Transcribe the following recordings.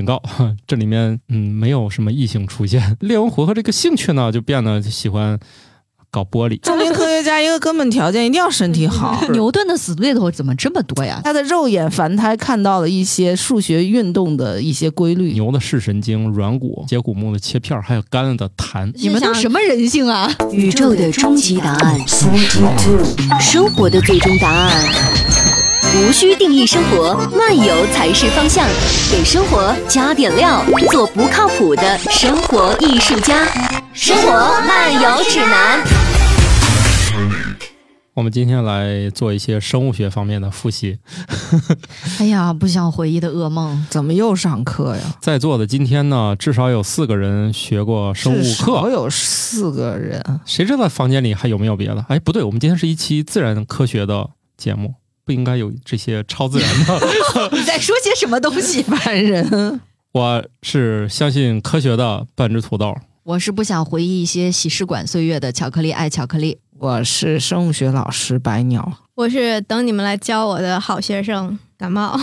警告，这里面嗯没有什么异性出现。猎文虎和这个兴趣呢，就变得喜欢搞玻璃。著名科学家一个根本条件一定要身体好。牛顿的死对头怎么这么多呀？他的肉眼凡胎看到了一些数学运动的一些规律。牛的视神经、软骨、节骨木的切片，还有干了的痰。你们都什么人性啊？宇宙的终极答案，生活的最终答案。无需定义生活，漫游才是方向。给生活加点料，做不靠谱的生活艺术家。生活漫游指南。我们今天来做一些生物学方面的复习。哎呀，不想回忆的噩梦，怎么又上课呀？在座的今天呢，至少有四个人学过生物课，有四个人。谁知道房间里还有没有别的？哎，不对，我们今天是一期自然科学的节目，不应该有这些超自然的。你在说些什么东西？凡人！我是相信科学的半只土豆。我是不想回忆一些洗试管岁月的巧克力爱巧克力。我是生物学老师白鸟。我是等你们来教我的好学生感冒，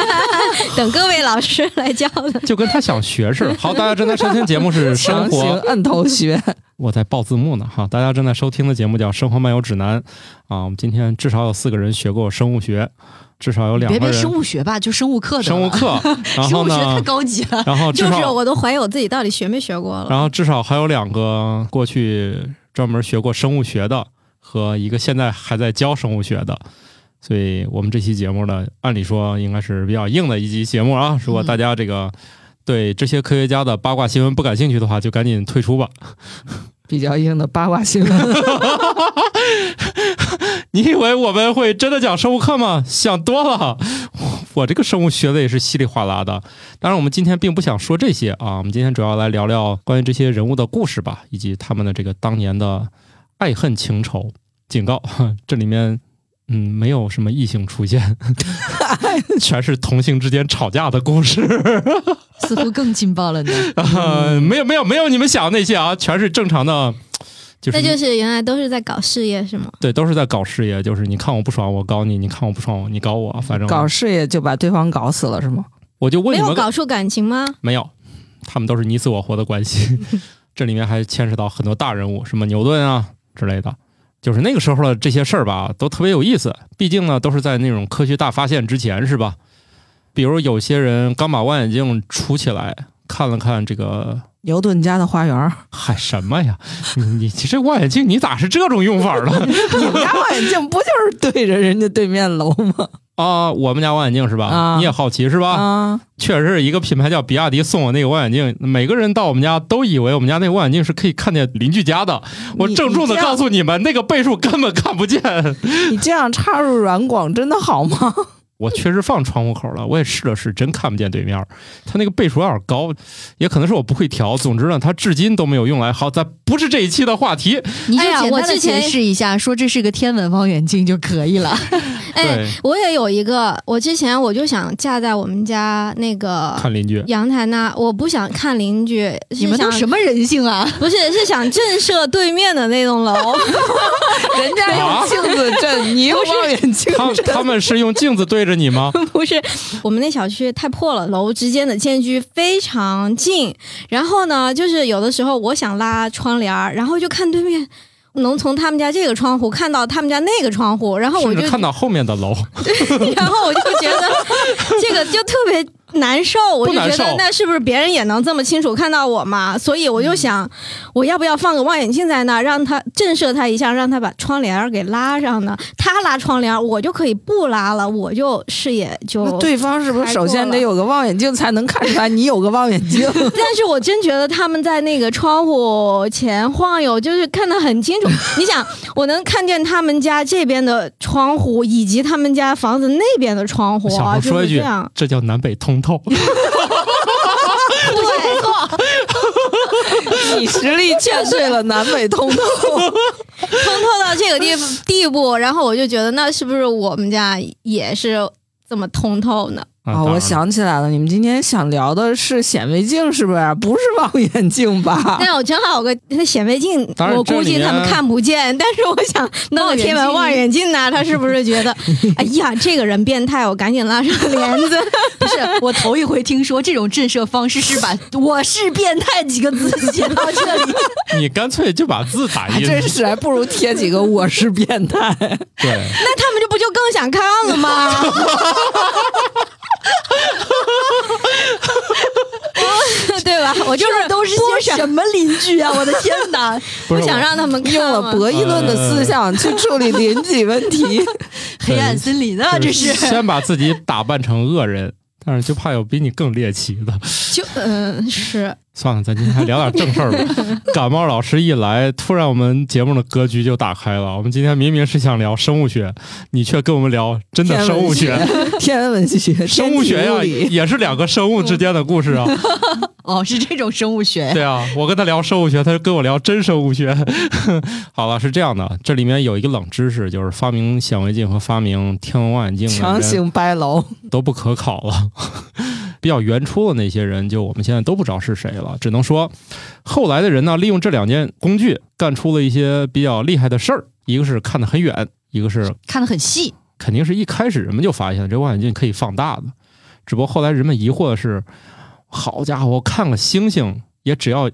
等各位老师来教的。就跟他想学似的。好，大家正在收听节目是生活摁头学。我在报字幕呢。哈，大家正在收听的节目叫《生活漫游指南》啊。我们今天至少有四个人学过生物学。至少有两个人，别别生物学吧，就生物课的。生物课，然后呢？太高级了。然后就是我都怀疑我自己到底学没学过了。然后至少还有两个过去专门学过生物学的，和一个现在还在教生物学的。所以我们这期节目呢，按理说应该是比较硬的一期节目啊。如果大家这个对这些科学家的八卦新闻不感兴趣的话，就赶紧退出吧。比较硬的八卦新闻。你以为我们会真的讲生物课吗？想多了，我这个生物学的也是稀里哗啦的。当然，我们今天并不想说这些啊，我们今天主要来聊聊关于这些人物的故事吧，以及他们的这个当年的爱恨情仇。警告，这里面嗯没有什么异性出现，全是同性之间吵架的故事。似乎更劲爆了呢。啊，没有没有没有你们想的那些啊，全是正常的。就是那就是原来都是在搞事业是吗？对，都是在搞事业。就是你看我不爽，我搞你；你看我不爽我，你搞我。反正搞事业就把对方搞死了是吗？我就问你们，没有搞出感情吗？没有，他们都是你死我活的关系。这里面还牵扯到很多大人物，什么牛顿啊之类的。就是那个时候的这些事儿吧，都特别有意思。毕竟呢，都是在那种科学大发现之前，是吧？比如有些人刚把望远镜杵起来，看了看这个。牛顿家的花园，嗨什么呀？你你这望远镜你咋是这种用法了？你们家望远镜不就是对着人家对面楼吗？啊，我们家望远镜是吧？啊，你也好奇是吧？啊，确实是一个品牌叫比亚迪送我那个望远镜，每个人到我们家都以为我们家那个望远镜是可以看见邻居家的。我郑重的告诉你们，那个倍数根本看不见。你这样插入软广真的好吗？我确实放窗户口了，我也试了试，真看不见对面。它那个倍数有点高，也可能是我不会调。总之呢，它至今都没有用来。好，咱不是这一期的话题。你就简单的解释一下，说这是个天文望远镜就可以了。哎，我也有一个，我之前我就想架在我们家那个看邻居阳台那，我不想看邻居。你们都什么人性啊？不是，是想震慑对面的那栋楼。人家用镜子震，你用望远镜震。他们是用镜子对着你吗？不是，我们那小区太破了，楼之间的间距非常近。然后呢，就是有的时候我想拉窗帘然后就看对面。能从他们家这个窗户看到他们家那个窗户，然后我就看到后面的楼。对，然后我就觉得这个就特别。难受，我就觉得那是不是别人也能这么清楚看到我嘛？所以我就想，我要不要放个望远镜在那，让他震慑他一下，让他把窗帘给拉上呢？他拉窗帘，我就可以不拉了，我就视野就。对方是不是首先得有个望远镜才能看出来你有个望远镜？但是我真觉得他们在那个窗户前晃悠，就是看得很清楚。你想，我能看见他们家这边的窗户，以及他们家房子那边的窗户啊，就是这样。这叫南北通。透，不错，你实力劝退 了南北通透，通透到这个地地步，然后我就觉得，那是不是我们家也是这么通透呢？啊，哦，我想起来了，你们今天想聊的是显微镜，是不是？不是望远镜吧？那我正好有个那显微镜，我估计他们看不见。但是我想弄个天文 望远镜呢，他是不是觉得，哎呀，这个人变态，我赶紧拉上帘子。不是，我头一回听说这种震慑方式是把“我是变态”几个字写到这里。你干脆就把字打印，还真是，还不如贴几个“我是变态对，那他们这不就更想看了吗？我就是这都是些什么邻居啊！我的天哪，不想让他们”，看用了博弈论的思想去处理邻居问题。黑暗森林啊，这是。先把自己打扮成恶人，但是就怕有比你更猎奇的。就嗯是算了，咱今天还聊点正事儿吧。感冒老师一来，突然我们节目的格局就打开了。我们今天明明是想聊生物学，你却跟我们聊真的生物学。天文文学、生物学呀，也是两个生物之间的故事啊。哦，是这种生物学。对啊，我跟他聊生物学，他就跟我聊真生物学。好了，是这样的，这里面有一个冷知识，就是发明显微镜和发明天文望远镜强行掰楼。都不可考了。比较原初的那些人，就我们现在都不知道是谁了，只能说后来的人呢，利用这两件工具干出了一些比较厉害的事儿。一个是看得很远，一个是看得很细，肯定是一开始人们就发现这望远镜可以放大的，只不过后来人们疑惑的是，好家伙，我看个星星也只要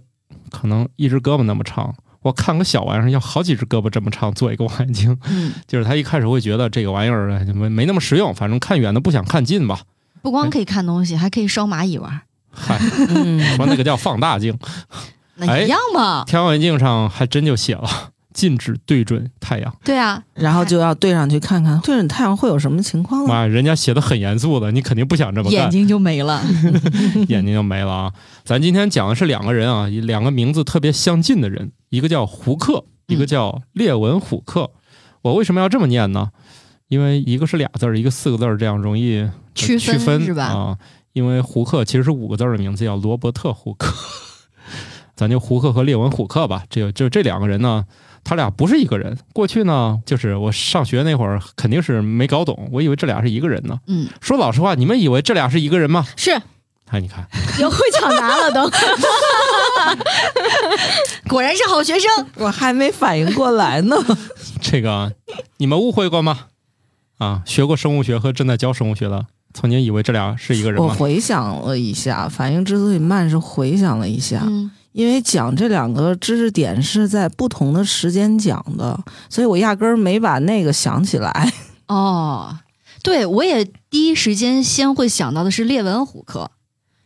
可能一只胳膊那么长，我看个小玩意儿要好几只胳膊这么长做一个望远镜，嗯，就是他一开始会觉得这个玩意儿哎没没那么实用，反正看远的不想看近吧。不光可以看东西，还可以烧蚂蚁玩，嗨，嗯，说那个叫放大镜，那一样嘛。天望远镜上还真就写了禁止对准太阳。对啊，然后就要对上去看看，对准太阳会有什么情况呢？妈呀，人家写的很严肃的，你肯定不想这么干，眼睛就没了。眼睛就没了啊！咱今天讲的是两个人啊，两个名字特别相近的人，一个叫胡克，一个叫列文虎克。我为什么要这么念呢？因为一个是俩字儿，一个四个字儿，这样容易呃区分区分是吧啊。因为胡克其实是五个字儿的名字，叫罗伯特胡克。咱就胡克和列文虎克吧，这就这两个人呢，他俩不是一个人。过去呢，就是我上学那会儿肯定是没搞懂，我以为这俩是一个人呢。嗯，说老实话，你们以为这俩是一个人吗？是哎，你看，有会抢答了都。果然是好学生。我还没反应过来呢。这个你们误会过吗？啊，学过生物学和正在教生物学的，曾经以为这俩是一个人我？回想了一下，反应之所以慢，是回想了一下，嗯，因为讲这两个知识点是在不同的时间讲的，所以我压根儿没把那个想起来。哦，对，我也第一时间先会想到的是列文虎克，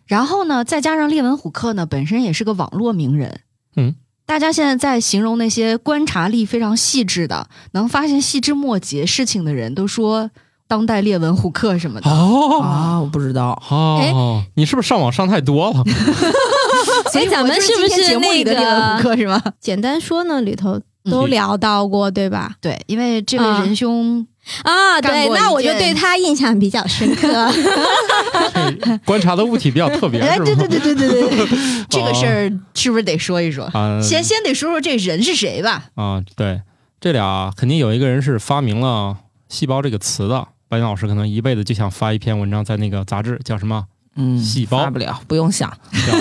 然后呢，再加上列文虎克呢本身也是个网络名人，嗯，大家现在在形容那些观察力非常细致的，能发现细枝末节事情的人，都说当代列文虎克什么的。哦啊，我不知道。哦，你是不是上网上太多了？所以咱们是不是节目那里的列文虎克是吗？简单说呢？里头都嗯聊到过，对吧？对，因为这位啊仁兄，啊，对，那我就对他印象比较深刻。这 观察的物体比较特别，哎？对对对对对对，这个事儿是不是得说一说？啊，先先得说说这人是谁吧。啊，对，这俩肯定有一个人是发明了“细胞”这个词的。白岩老师可能一辈子就想发一篇文章在那个杂志，叫什么嗯，细胞发不了，不用想。叫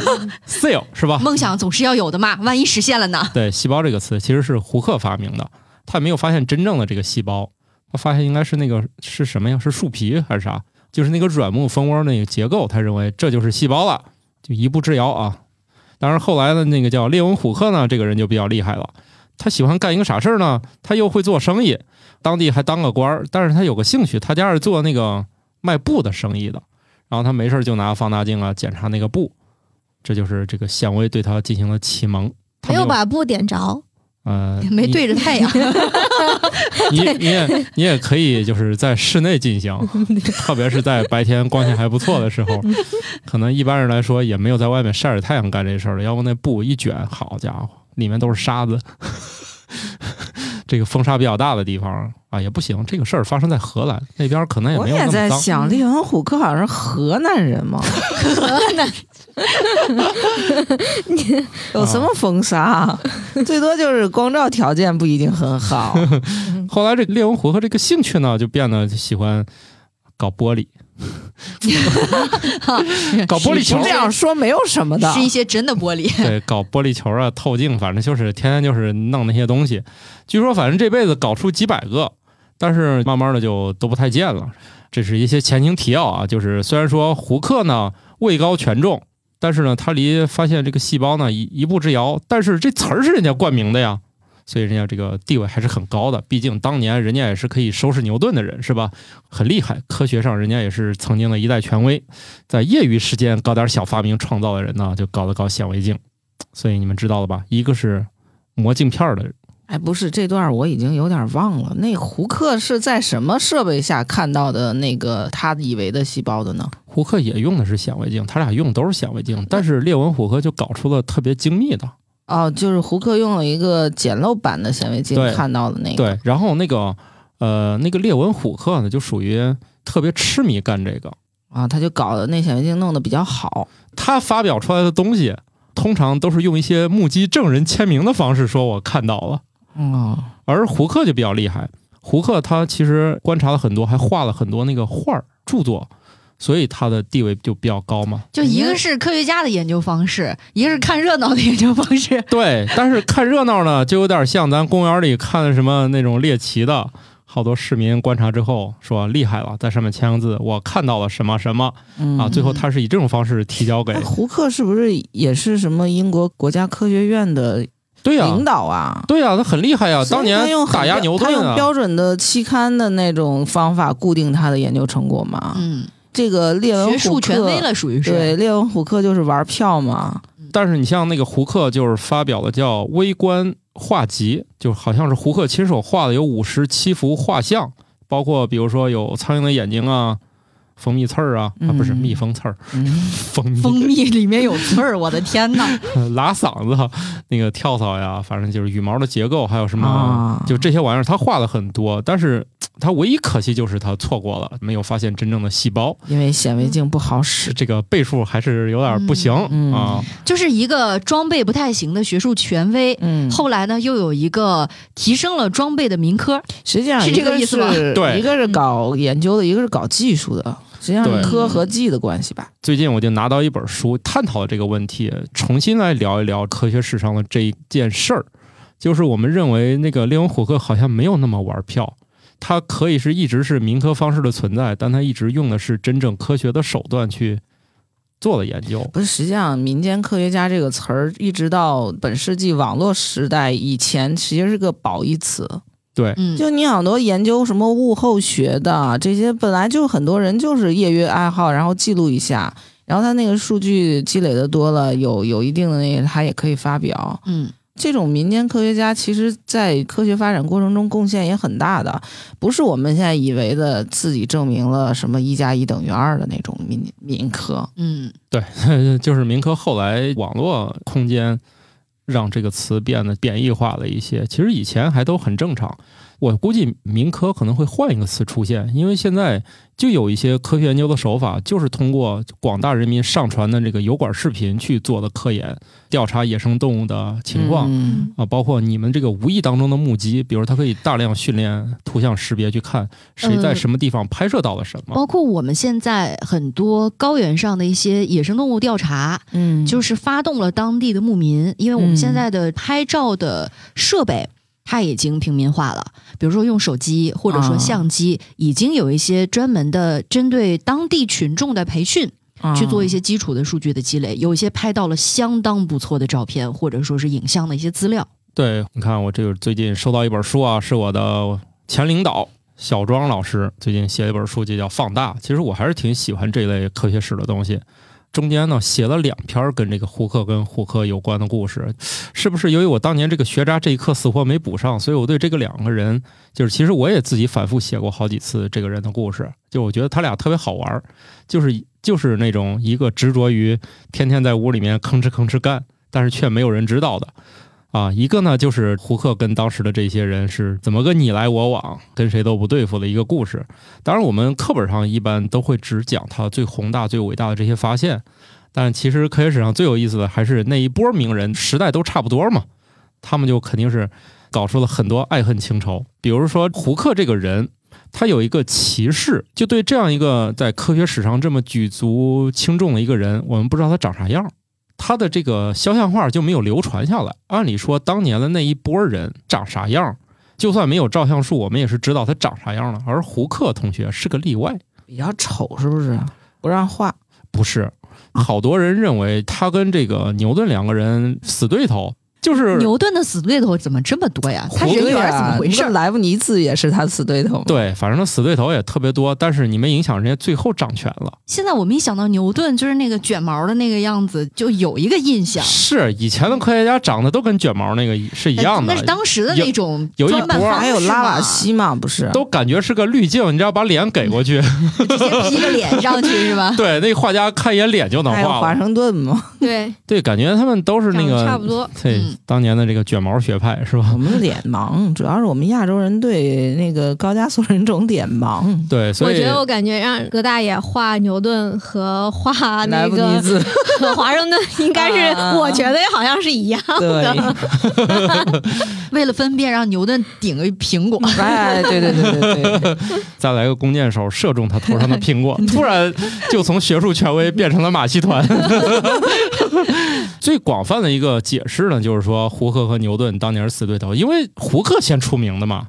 “cell” 是吧？梦想总是要有的嘛，万一实现了呢？对，细胞这个词其实是胡克发明的，他没有发现真正的这个细胞，他发现应该是那个是什么呀？是树皮还是啥？就是那个软木蜂窝那个结构，他认为这就是细胞了，就一步之遥啊。当然后来的那个叫列文虎克呢，这个人就比较厉害了，他喜欢干一个啥事儿呢？他又会做生意，当地还当个官儿，但是他有个兴趣，他家是做那个卖布的生意的，然后他没事儿就拿放大镜啊检查那个布，这就是这个显微对他进行了启蒙。他没有把布点着，呃，没对着太阳，你你也你也可以就是在室内进行，特别是在白天光线还不错的时候，可能一般人来说也没有在外面晒着太阳干这事儿的，要不那布一卷，好家伙，里面都是沙子。这个风沙比较大的地方啊，也不行。这个事儿发生在荷兰那边，可能也我也没有那么脏。在想，列文虎克好像是河南人嘛，有什么风沙？最多就是光照条件不一定很好。后来这个列文虎克这个兴趣呢，就变得喜欢搞玻璃。搞玻璃球这样说没有什么的是。一些真的玻璃。对，搞玻璃球啊、透镜，反正就是天天就是弄那些东西。据说反正这辈子搞出几百个，但是慢慢的就都不太见了。这是一些前情提要啊，就是虽然说胡克呢位高权重，但是呢他离发现这个细胞呢一一步之遥，但是这词儿是人家冠名的呀。所以人家这个地位还是很高的，毕竟当年人家也是可以收拾牛顿的人，是吧？很厉害，科学上人家也是曾经的一代权威。在业余时间搞点小发明创造的人呢，就搞了搞显微镜。所以你们知道了吧？一个是磨镜片的人，哎，不是这段我已经有点忘了。那胡克是在什么设备下看到的那个他以为的细胞的呢？胡克也用的是显微镜，他俩用的都是显微镜，但是列文虎克就搞出了特别精密的。哦，就是胡克用了一个简陋版的显微镜对看到的那个。对，然后那个呃那个列文虎克呢，就属于特别痴迷干这个。啊，他就搞的那显微镜弄得比较好。他发表出来的东西，通常都是用一些目击证人签名的方式说“我看到了哦，”，而胡克就比较厉害。胡克他其实观察了很多，还画了很多那个画儿著作，所以他的地位就比较高嘛。就一个是科学家的研究方式，一个是看热闹的研究方式。对，但是看热闹呢，就有点像咱公园里看什么那种猎奇的，好多市民观察之后说厉害了，在上面签个字，我看到了什么什么嗯啊，最后他是以这种方式提交给哎，胡克是不是也是什么英国国家科学院的对呀、领导啊？对呀、他很厉害呀、当年他用打压牛顿啊，标准的期刊的那种方法固定他的研究成果嘛。嗯，这个列文学术虎克权威了，属于是。对，列文虎克就是玩票嘛。但是你像那个胡克，就是发表了叫《微观画集》，就好像是胡克亲手画的，有五十七幅画像，包括比如说有苍蝇的眼睛啊、蜂蜜刺儿啊，啊不是嗯蜜蜂刺儿，嗯，蜂蜜。蜂蜜里面有刺儿，我的天呐！拉嗓子，那个跳蚤呀，反正就是羽毛的结构，还有什么，啊。就这些玩意儿，他画了很多，但是 他唯一可惜就是他错过了，没有发现真正的细胞，因为显微镜不好使。这个倍数还是有点不行、嗯啊。就是一个装备不太行的学术权威。嗯，后来呢，又有一个提升了装备的民科，实际上是这个意思吧对。一个是搞研究的，一个是搞技术的，实际上是科和技的关系吧。最近我就拿到一本书，探讨了这个问题，重新来聊一聊科学史上的这一件事儿。就是我们认为那个列文虎克好像没有那么玩票，他可以是一直是民科方式的存在，但他一直用的是真正科学的手段去做的研究。不是，实际上“民间科学家”这个词儿，一直到本世纪网络时代以前，其实是个褒义词。对，嗯，就你好多研究什么物候学的这些，本来就很多人就是业余爱好，然后记录一下，然后他那个数据积累的多了，有有一定的那个，他也可以发表。嗯，这种民间科学家，其实在科学发展过程中贡献也很大的，不是我们现在以为的自己证明了什么一加一等于二的那种民民科。嗯，对，就是民科后来网络空间让这个词变得贬义化了一些，其实以前还都很正常。我估计民科可能会换一个词出现，因为现在就有一些科学研究的手法，就是通过广大人民上传的这个油管视频去做的科研，调查野生动物的情况。嗯啊，包括你们这个无意当中的目击，比如它可以大量训练图像识别，去看谁在呃什么地方拍摄到了什么。包括我们现在很多高原上的一些野生动物调查，嗯，就是发动了当地的牧民，因为我们现在的拍照的设备。它已经平民化了，比如说用手机或者说啊相机，已经有一些专门的针对当地群众的培训，去做一些基础的数据的积累，有一些拍到了相当不错的照片或者说是影像的一些资料。对，你看我这个最近收到一本书啊，是我的前领导小庄老师最近写了一本书，就叫《放大》。其实我还是挺喜欢这类科学史的东西。中间呢写了两篇跟这个胡克跟胡克有关的故事，是不是由于我当年这个学渣这一课死活没补上，所以我对这个两个人，就是其实我也自己反复写过好几次这个人的故事，就我觉得他俩特别好玩，就是就是那种一个执着于天天在屋里面吭哧吭哧干，但是却没有人知道的。啊，一个呢就是胡克跟当时的这些人是怎么个你来我往，跟谁都不对付的一个故事。当然，我们课本上一般都会只讲他最宏大、最伟大的这些发现，但其实科学史上最有意思的还是那一波名人，时代都差不多嘛，他们就肯定是搞出了很多爱恨情仇。比如说胡克这个人，他有一个歧视，就对这样一个在科学史上这么举足轻重的一个人，我们不知道他长啥样，他的这个肖像画就没有流传下来。按理说，当年的那一波人长啥样，就算没有照相术，我们也是知道他长啥样了。而胡克同学是个例外，比较丑，是不是？不让画？不是，好多人认为他跟这个牛顿两个人死对头。就是牛顿的死对头怎么这么多呀？他人缘怎么回事？莱布尼茨也是他死对头。对，反正他死对头也特别多，但是你没影响人家最后掌权了。现在我们一想到牛顿就是那个卷毛的那个样子，就有一个印象。是以前的科学家长得都跟卷毛那个是一样的。那是当时的那种有一波，还有拉瓦锡嘛？不是，都感觉是个滤镜，你知道把脸给过去，直接 P 个脸上去是吧？对，那画家看一眼脸就能画。华盛顿嘛？对对，感觉他们都是那个差不多。对，当年的这个。卷毛学派是吧？我们脸盲，主要是我们亚洲人对那个高加索人种脸盲。对，所以我觉得我感觉让葛大爷画牛顿和画那个和华盛顿，应该是 我觉得好像是一样的。为了分辨，让牛顿顶个苹果。哎，对对对对对，再来个弓箭手射中他头上的苹果，突然就从学术权威变成了马戏团。最广泛的一个解释呢，就是说胡克和牛顿当年是死对头，因为胡克先出名的嘛，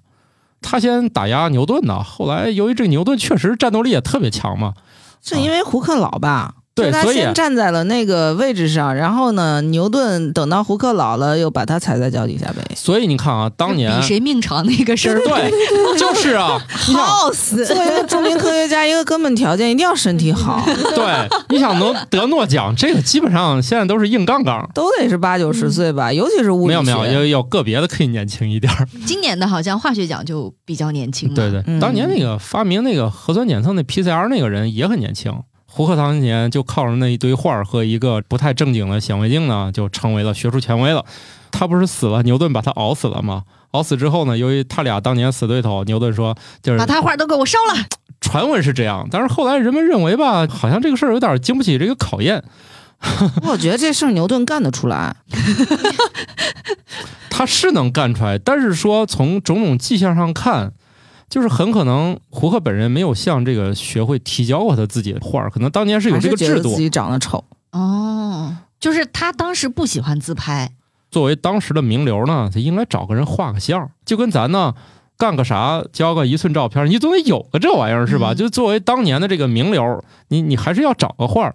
他先打压牛顿的。后来由于这个牛顿确实战斗力也特别强嘛，是因为胡克老吧？对，他先站在了那个位置上，然后呢，牛顿等到胡克老了，又把他踩在脚底下呗。所以你看啊，当年比谁命长那个事儿，对，就是啊，耗死。作为一个著名科学家，一个根本条件一定要身体好。对，你想能得诺奖，这个基本上现在都是硬杠杠，都得是八九十岁吧，尤其是物理没有没有，有有个别的可以年轻一点。今年的好像化学奖就比较年轻。对对，当年那个发明那个核酸检测那 PCR 那个人也很年轻。胡克当年就靠着那一堆画和一个不太正经的显微镜呢，就成为了学术权威了。他不是死了，牛顿把他熬死了吗？熬死之后呢，由于他俩当年死对头，牛顿说就是把他画都给我烧了。传闻是这样，但是后来人们认为吧，好像这个事儿有点经不起这个考验。我觉得这事儿牛顿干得出来，他是能干出来，但是说从种种迹象上看。就是很可能胡克本人没有向这个学会提交过他自己的画，可能当年是有这个制度。自己长得丑哦，就是他当时不喜欢自拍。作为当时的名流呢，他应该找个人画个像，就跟咱呢干个啥交个一寸照片，你总得有个这玩意儿是吧？就作为当年的这个名流，你你还是要找个画，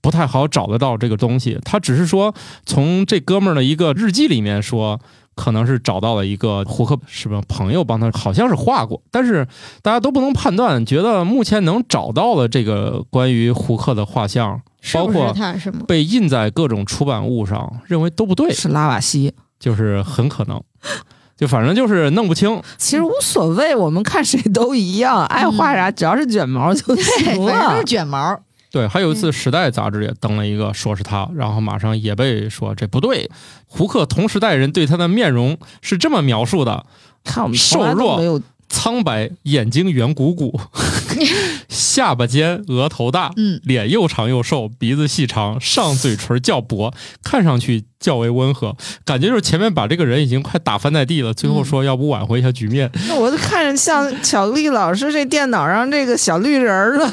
不太好找得到这个东西。他只是说从这哥们儿的一个日记里面说。可能是找到了一个胡克什么？朋友帮他好像是画过，但是大家都不能判断，觉得目前能找到的这个关于胡克的画像，包括被印在各种出版物上，认为都不对，是拉瓦锡，就是很可能，就反正就是弄不清。其实无所谓，我们看谁都一样，爱画啥，只要是卷毛就行了，反正是卷毛。对，还有一次，《时代》杂志也登了一个，说是他，然后马上也被说这不对。胡克同时代人对他的面容是这么描述的：瘦弱、苍白，眼睛圆鼓鼓，下巴尖，额头大，嗯，脸又长又瘦，鼻子细长，上嘴唇较薄，看上去。较为温和，感觉就是前面把这个人已经快打翻在地了，最后说要不挽回一下局面。那我就看着像巧克力老师这电脑上这个小绿人儿了，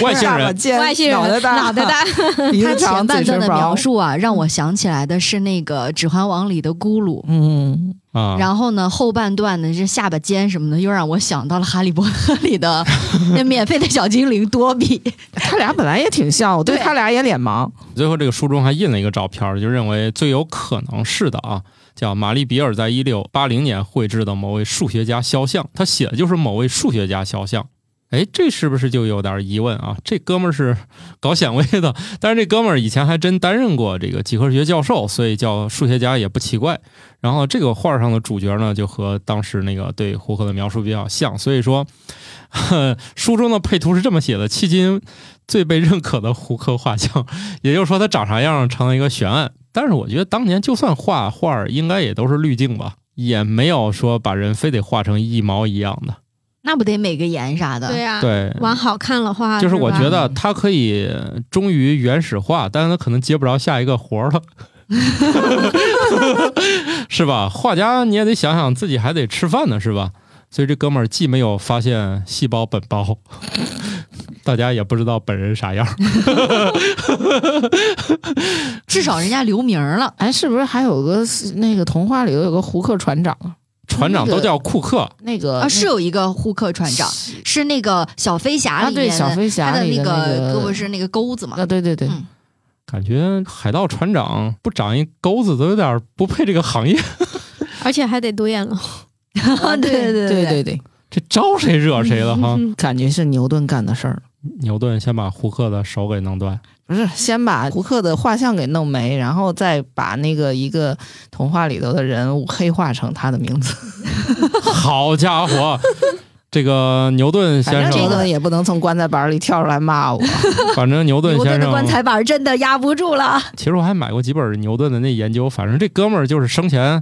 外星人，外星人，脑袋大，脑袋大。他前半段的描述啊，让我想起来的是那个《指环王》里的咕噜，嗯啊。然后呢，后半段的这下巴尖什么的，又让我想到了《哈利波特》里的 那免费的小精灵多比。他俩本来也挺像，我对他俩也脸盲。最后这个书中还印了一个照片，就认为。为最有可能是的啊，叫玛丽比尔在一六八零年绘制的某位数学家肖像，他写的就是某位数学家肖像。哎，这是不是就有点疑问啊？这哥们儿是搞显微的，但是这哥们儿以前还真担任过这个几何学教授，所以叫数学家也不奇怪。然后这个画上的主角呢，就和当时那个对胡克的描述比较像，所以说书中的配图是这么写的：迄今最被认可的胡克画像，也就是说他长啥样成了一个悬案。但是我觉得当年就算画画，应该也都是滤镜吧，也没有说把人非得画成一毛一样的。那不得美个颜啥的？对呀，对，往好看了画。就是我觉得他可以忠于原始画，但是他可能接不着下一个活了，是吧？画家你也得想想自己还得吃饭呢，是吧？所以这哥们儿既没有发现细胞本包，大家也不知道本人啥样。至少人家留名了。哎，是不是还有个那个童话里头有个胡克船长啊？船长都叫库克，那个啊，是有一个库克船长，是那个小飞侠里面小飞侠他的那个胳膊是那个钩子嘛？啊，对对对，嗯感觉海盗船长不长一钩子都有点不配这个行业。而且还得独眼龙。对对对对对对，这招谁惹谁了哈？感觉是牛顿干的事儿。牛顿先把胡克的手给弄断，不是先把胡克的画像给弄没，然后再把那个一个童话里头的人物黑化成他的名字。好家伙，这个牛顿先生，反正这个也不能从棺材板里跳出来骂我。反正牛顿先生的棺材板真的压不住了。其实我还买过几本牛顿的那研究，反正这哥们儿就是生前，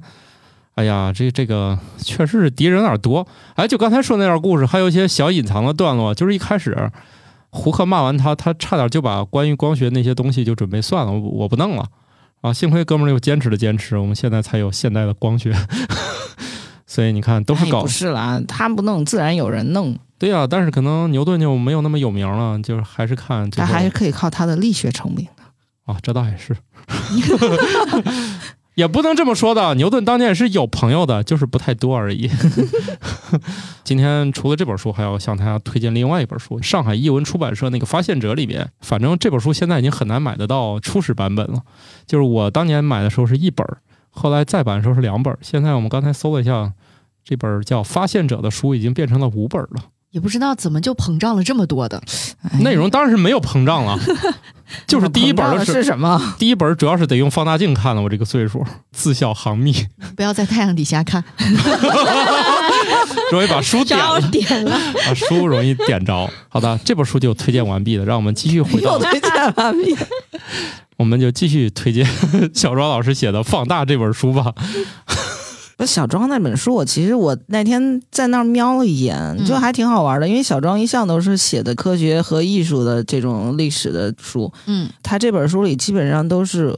哎呀，这这个确实是敌人有点多。哎，就刚才说那段故事，还有一些小隐藏的段落，就是一开始胡克骂完他，他差点就把关于光学那些东西就准备算了，我我不弄了啊。幸亏哥们儿又坚持了坚持，我们现在才有现代的光学。所以你看，都是搞、哎不是啦，他不弄，自然有人弄。对呀、但是可能牛顿就没有那么有名了，就是还是看他还是可以靠他的力学成名的。啊，这倒也是，也不能这么说的。牛顿当年也是有朋友的，就是不太多而已。今天除了这本书，还要向大家推荐另外一本书，上海译文出版社那个《发现者》里面，反正这本书现在已经很难买得到初始版本了。就是我当年买的时候是一本儿，后来再版的时候是两本儿，现在我们刚才搜了一下，这本叫《发现者》的书已经变成了五本儿了。也不知道怎么就膨胀了这么多的。哎内容当然是没有膨胀了，就是第一本是是什么？第一本主要是得用放大镜看了，我这个岁数，自小行密，不要在太阳底下看。容易把书点了，点了，把书容易点着。好的，这本书就推荐完毕了，让我们继续回到又，推荐完毕。我们就继续推荐小庄老师写的《放大》这本书吧。不是小庄那本书，我其实我那天在那儿瞄了一眼，嗯就还挺好玩的。因为小庄一向都是写的科学和艺术的这种历史的书，嗯，他这本书里基本上都是，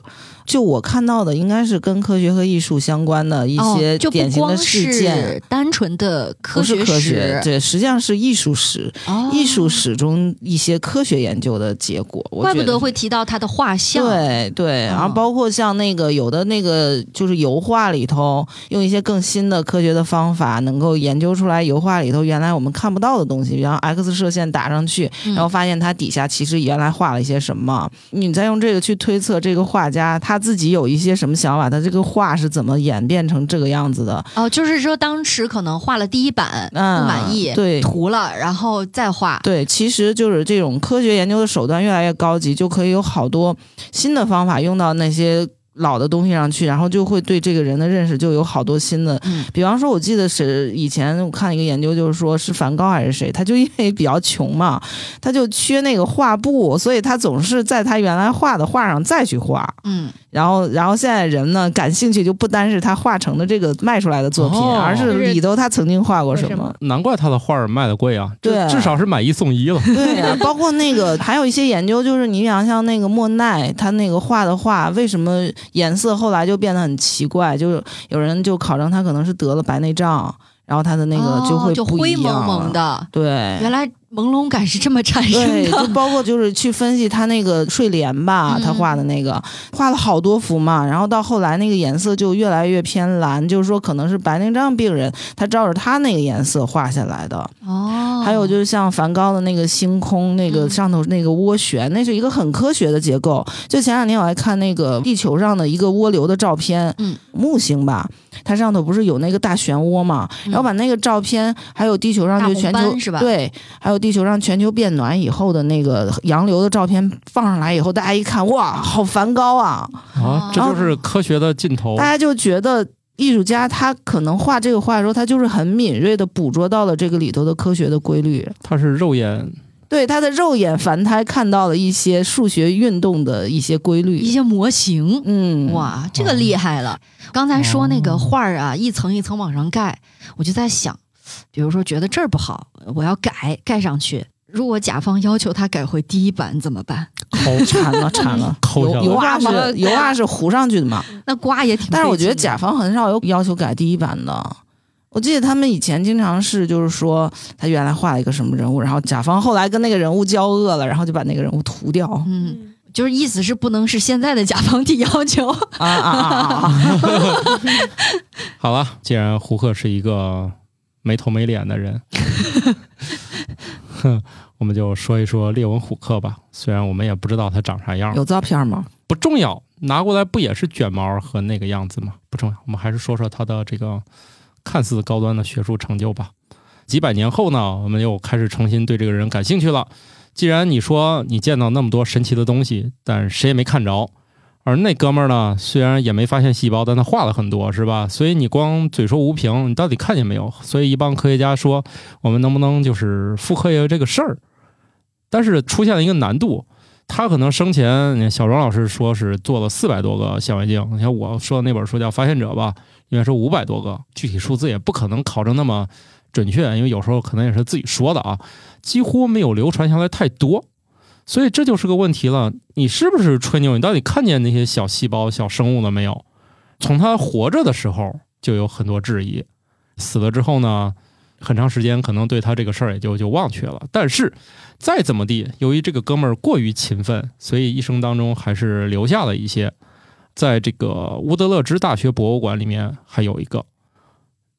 就我看到的，应该是跟科学和艺术相关的一些哦、就典型的事件。是单纯的科不是学科学，史，对，实际上是艺术史，哦艺术史中一些科学研究的结果。怪不得得会提到他的画像。对对，然后哦包括像那个有的那个就是油画里头，用一些更新的科学的方法，能够研究出来油画里头原来我们看不到的东西，比方 X 射线打上去，嗯然后发现它底下其实原来画了一些什么，你再用这个去推测这个画家他自己有一些什么想法，他这个画是怎么演变成这个样子的？哦，就是说当时可能画了第一版、嗯不满意，对涂了，然后再画。对，其实就是这种科学研究的手段越来越高级，就可以有好多新的方法用到那些老的东西上去，然后就会对这个人的认识就有好多新的。嗯比方说，我记得是以前我看一个研究，就是说是梵高还是谁，他就因为比较穷嘛，他就缺那个画布，所以他总是在他原来画的画上再去画。嗯，然后，然后现在人呢感兴趣就不单是他画成的这个卖出来的作品，哦而是里头他曾经画过什么什么。难怪他的画儿卖的贵啊，这对至少是买一送一了。对呀、包括那个还有一些研究，就是你想像那个莫奈，他那个画的画，为什么颜色后来就变得很奇怪？就是有人就考证他可能是得了白内障，然后他的那个就会就灰不一样蒙蒙。的。对，原来朦胧感是这么产生对，就。包括就是去分析他那个睡莲吧，嗯他画的那个画了好多幅嘛，然后到后来那个颜色就越来越偏蓝，就是说可能是白内障病人他照着他那个颜色画下来的。哦，还有就是像梵高的那个星空，那个嗯上头那个涡旋，那是一个很科学的结构。就前两天我还看那个地球上的一个涡流的照片，嗯，木星吧，它上头不是有那个大漩涡嘛，嗯然后把那个照片，还有地球上就全球是吧对，还有地球上全球变暖以后的那个洋流的照片放上来以后，大家一看，哇，好梵高啊！啊，这就是科学的尽头大。家就觉得艺术家他可能画这个画的时候，他就是很敏锐的捕捉到了这个里头的科学的规律。他是肉眼对他的肉眼凡胎看到了一些数学运动的一些规律一。些模型。嗯，哇，这个厉害了！刚才说那个画儿啊，一层一层往上盖，我就在想，比如说觉得这儿不好，我要改盖上去。如果甲方要求他改回第一版怎么办？抠铲了惨了，油油画是油画是糊上去的嘛？那刮也挺。但是我觉得甲方很少有要求改第一版的。我记得他们以前经常是，就是说他原来画了一个什么人物，然后甲方后来跟那个人物交恶了，然后就把那个人物涂掉。嗯，就是意思是不能是现在的甲方提要求。啊啊啊啊！好了，既然胡克是一个没头没脸的人，哼，我们就说一说列文虎克吧。虽然我们也不知道他长啥样，有照片吗？不重要，拿过来不也是卷毛和那个样子吗？不重要，我们还是说说他的这个。看似高端的学术成就吧，几百年后呢，我们又开始重新对这个人感兴趣了。既然你说你见到那么多神奇的东西，但谁也没看着，而那哥们儿呢，虽然也没发现细胞，但他画了很多，是吧？所以你光嘴说无凭，你到底看见没有？所以一帮科学家说，我们能不能就是复刻一个这个事儿？但是出现了一个难度，他可能生前，小庄老师说是做了四百多个显微镜，你看我说的那本书叫《发现者》吧。应该是五百多个，具体数字也不可能考证那么准确，因为有时候可能也是自己说的啊，几乎没有流传下来太多，所以这就是个问题了。你是不是吹牛？你到底看见那些小细胞、小生物了没有？从他活着的时候就有很多质疑，死了之后呢，很长时间可能对他这个事儿也就就忘却了。但是再怎么地，由于这个哥们儿过于勤奋，所以一生当中还是留下了一些。在这个乌德勒支大学博物馆里面还有一个，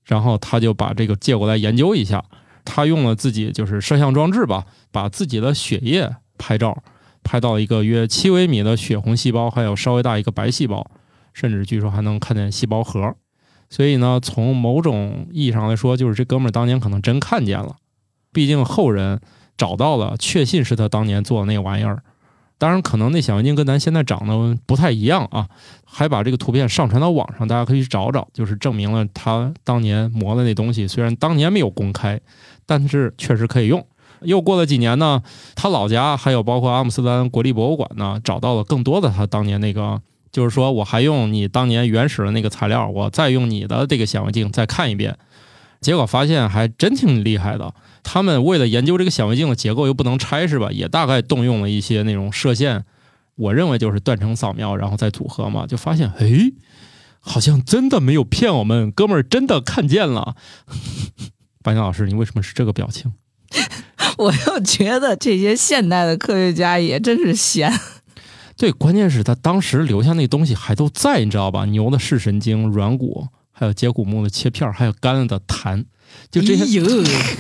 然后他就把这个借过来研究一下。他用了自己就是摄像装置吧，把自己的血液拍照，拍到一个约七微米的血红细胞，还有稍微大一个白细胞，甚至据说还能看见细胞核。所以呢，从某种意义上来说，就是这哥们儿当年可能真看见了。毕竟后人找到了，确信是他当年做的那个玩意儿。当然，可能那显微镜跟咱现在长得不太一样啊，还把这个图片上传到网上，大家可以去找找，就是证明了他当年磨的那东西，虽然当年没有公开，但是确实可以用。又过了几年呢，他老家还有包括阿姆斯特丹国立博物馆呢，找到了更多的他当年那个，就是说我还用你当年原始的那个材料，我再用你的这个显微镜再看一遍，结果发现还真挺厉害的。他们为了研究这个显微镜的结构，又不能拆是吧？也大概动用了一些那种射线，我认为就是断层扫描，然后再组合嘛，就发现，哎，好像真的没有骗我们，哥们儿真的看见了。白鸟老师，你为什么是这个表情？我又觉得这些现代的科学家也真是闲。对，关键是他当时留下那东西还都在，你知道吧？牛的视神经、软骨，还有接骨木的切片，还有干了的痰，就这些。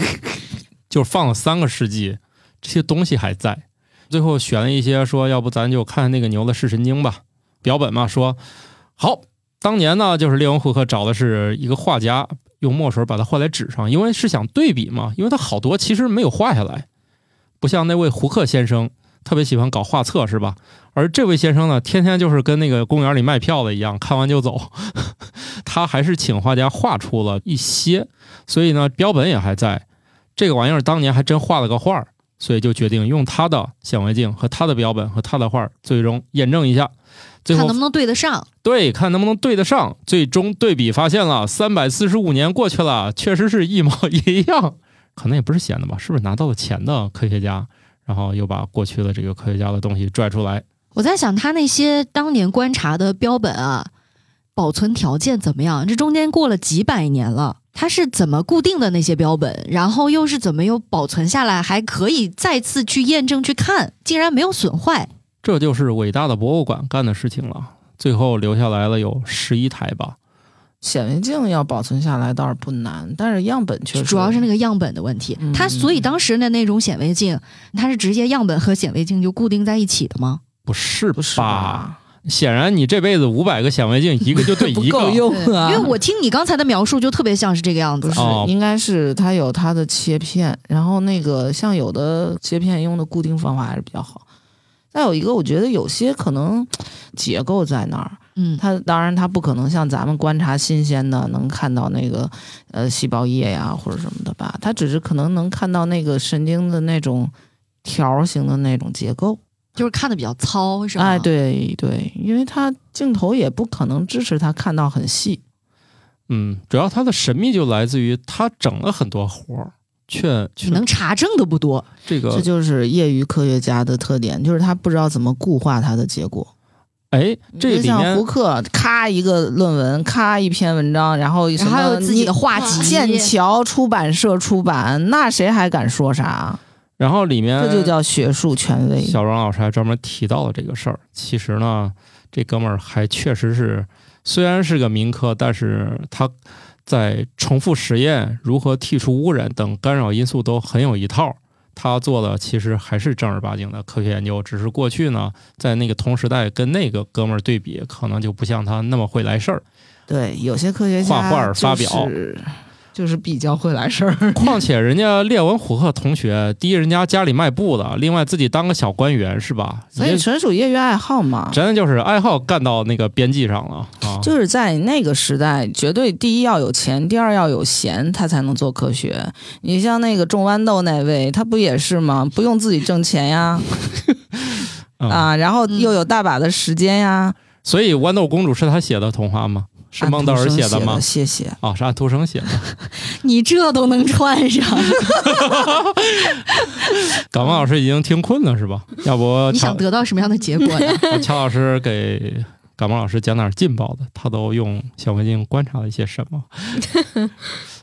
就是放了三个世纪，这些东西还在。最后选了一些，说要不咱就看那个牛的视神经吧。标本嘛，说好。当年呢，就是列文虎克找的是一个画家，用墨水把它画在纸上，因为是想对比嘛。因为他好多其实没有画下来，不像那位胡克先生特别喜欢搞画册，是吧？而这位先生呢，天天就是跟那个公园里卖票的一样，看完就走。他还是请画家画出了一些，所以呢，标本也还在。这个玩意儿当年还真画了个画儿，所以就决定用他的显微镜和他的标本和他的画儿，最终验证一下，看能不能对得上。对，看能不能对得上。最终对比发现了，三百四十五年过去了，确实是一模一样。可能也不是闲的吧？是不是拿到了钱的科学家，然后又把过去的这个科学家的东西拽出来？我在想，他那些当年观察的标本啊，保存条件怎么样？这中间过了几百年了。它是怎么固定的那些标本，然后又是怎么又保存下来，还可以再次去验证去看，竟然没有损坏，这就是伟大的博物馆干的事情了。最后留下来了有十一台吧。显微镜要保存下来倒是不难，但是样本确实主要是那个样本的问题。它所以当时的那种显微镜，它是直接样本和显微镜就固定在一起的吗？不是不是吧？显然，你这辈子五百个显微镜，一个就对 一个够用啊！因为我听你刚才的描述，就特别像是这个样子。不是，应该是它有它的切片，然后那个像有的切片用的固定方法还是比较好。再有一个，我觉得有些可能结构在那儿，嗯，它当然它不可能像咱们观察新鲜的能看到那个呃细胞液呀或者什么的吧？它只是可能能看到那个神经的那种条形的那种结构。就是看的比较糙，是吧？哎，对对，因为它镜头也不可能支持它看到很细。嗯，主要它的神秘就来自于它整了很多活儿，却能查证的不多。这个这就是业余科学家的特点，就是他不知道怎么固化他的结果。哎，这里就像面胡克，咔一个论文，咔一篇文章，然后什么然后还有自己的画集，剑桥出版社出版，那谁还敢说啥？然后里面这就叫学术权威。小庄老师还专门提到了这个事儿。其实呢，这哥们儿还确实是，虽然是个民科，但是他在重复实验、如何剔除污染等干扰因素都很有一套。他做的其实还是正儿八经的科学研究，只是过去呢，在那个同时代跟那个哥们儿对比，可能就不像他那么会来事儿。对，有些科学家画画儿发表就是比较会来事儿。况且人家列文虎克同学，第一人家家里卖布的，另外自己当个小官员是吧？所以纯属业余爱好嘛。真的就是爱好干到那个边际上了啊！就是在那个时代，绝对第一要有钱，第二要有闲，他才能做科学。你像那个种豌豆那位，他不也是吗？不用自己挣钱呀，嗯啊，然后又有大把的时间呀。所以豌豆公主是他写的童话吗？是孟德尔按图生的吗？谢谢。哦，是按图生写的。你这都能串上，感冒老师已经听困了是吧？要不你想乔得到什么样的结果呢？乔老师给感冒老师讲点劲爆的，他都用显微镜观察了一些什么？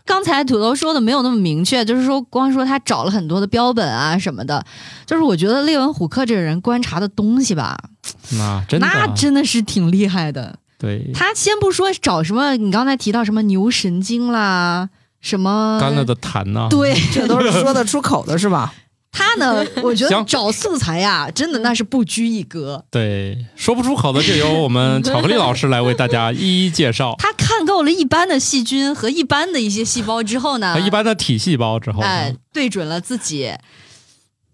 刚才土豆说的没有那么明确，就是说光说他找了很多的标本啊什么的，就是我觉得列文虎克这个人观察的东西吧，那真的那真的是挺厉害的。对他先不说找什么，你刚才提到什么牛神经啦，什么干了的痰呐、对 这都是说得出口的是吧？他呢，我觉得找素材呀，真的那是不拘一格。对，说不出口的就由我们巧克力老师来为大家一一介绍。他看够了一般的细菌和一般的一些细胞之后呢，和一般的体细胞之后，哎，对准了自己，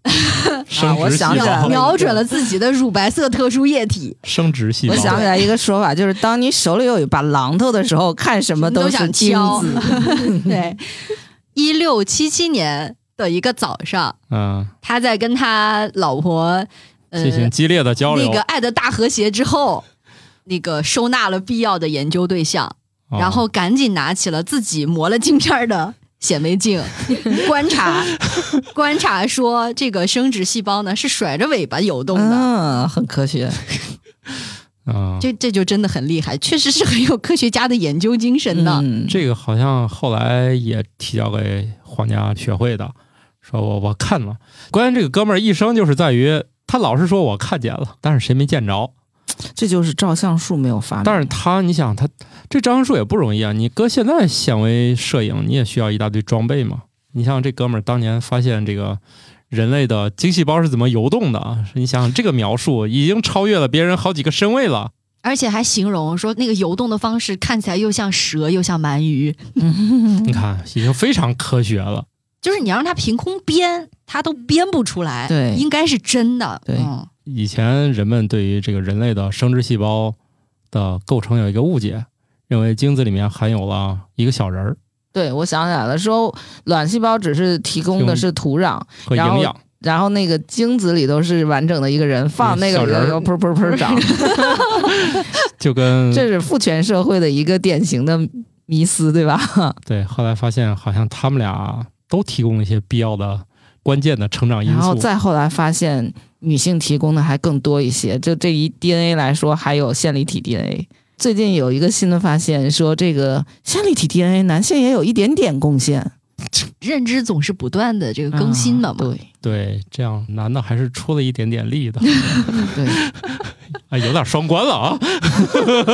生我想起来了 瞄准了自己的乳白色特殊液体，生殖细胞我。想起来一个说法，就是当你手里有一把榔头的时候，看什么都想金敲子。对，一六七七年的一个早上，嗯，他在跟他老婆呃进行激烈的交流，那个爱的大和谐之后，那个收纳了必要的研究对象，哦然后赶紧拿起了自己磨了镜片的显微镜，观察观察说这个生殖细胞呢是甩着尾巴游动的。嗯，很科学。啊，这这就真的很厉害，确实是很有科学家的研究精神的。嗯，这个好像后来也提交给皇家学会的，说我我看了。关键这个哥们儿一生就是在于他老是说我看见了，但是谁没见着。这就是照相术没有发明。但是他，你想他这照相术也不容易啊，你搁现在显微摄影，你也需要一大堆装备嘛。你像这哥们儿当年发现这个人类的精细胞是怎么游动的啊，你想想这个描述已经超越了别人好几个身位了。而且还形容说那个游动的方式看起来又像蛇又像鳗鱼，你看，已经非常科学了。就是你让它凭空编，它都编不出来。对应该是真的。对嗯以前人们对于这个人类的生殖细胞的构成有一个误解，认为精子里面含有了一个小人儿对，我想起来了，说卵细胞只是提供的是土壤，和营养。然后那个精子里头是完整的一个人，放那个人儿人噗噗噗长，就跟这是父权社会的一个典型的迷思，对吧？对，后来发现好像他们俩都提供了一些必要的关键的成长因素然后。再后来发现女性提供的还更多一些，就这一 DNA 来说，还有线粒体 DNA。最近有一个新的发现，说这个线粒体 DNA 男性也有一点点贡献，认知总是不断的这个更新的嘛。啊对对，这样男的还是出了一点点力的，对。哎，有点双关了啊。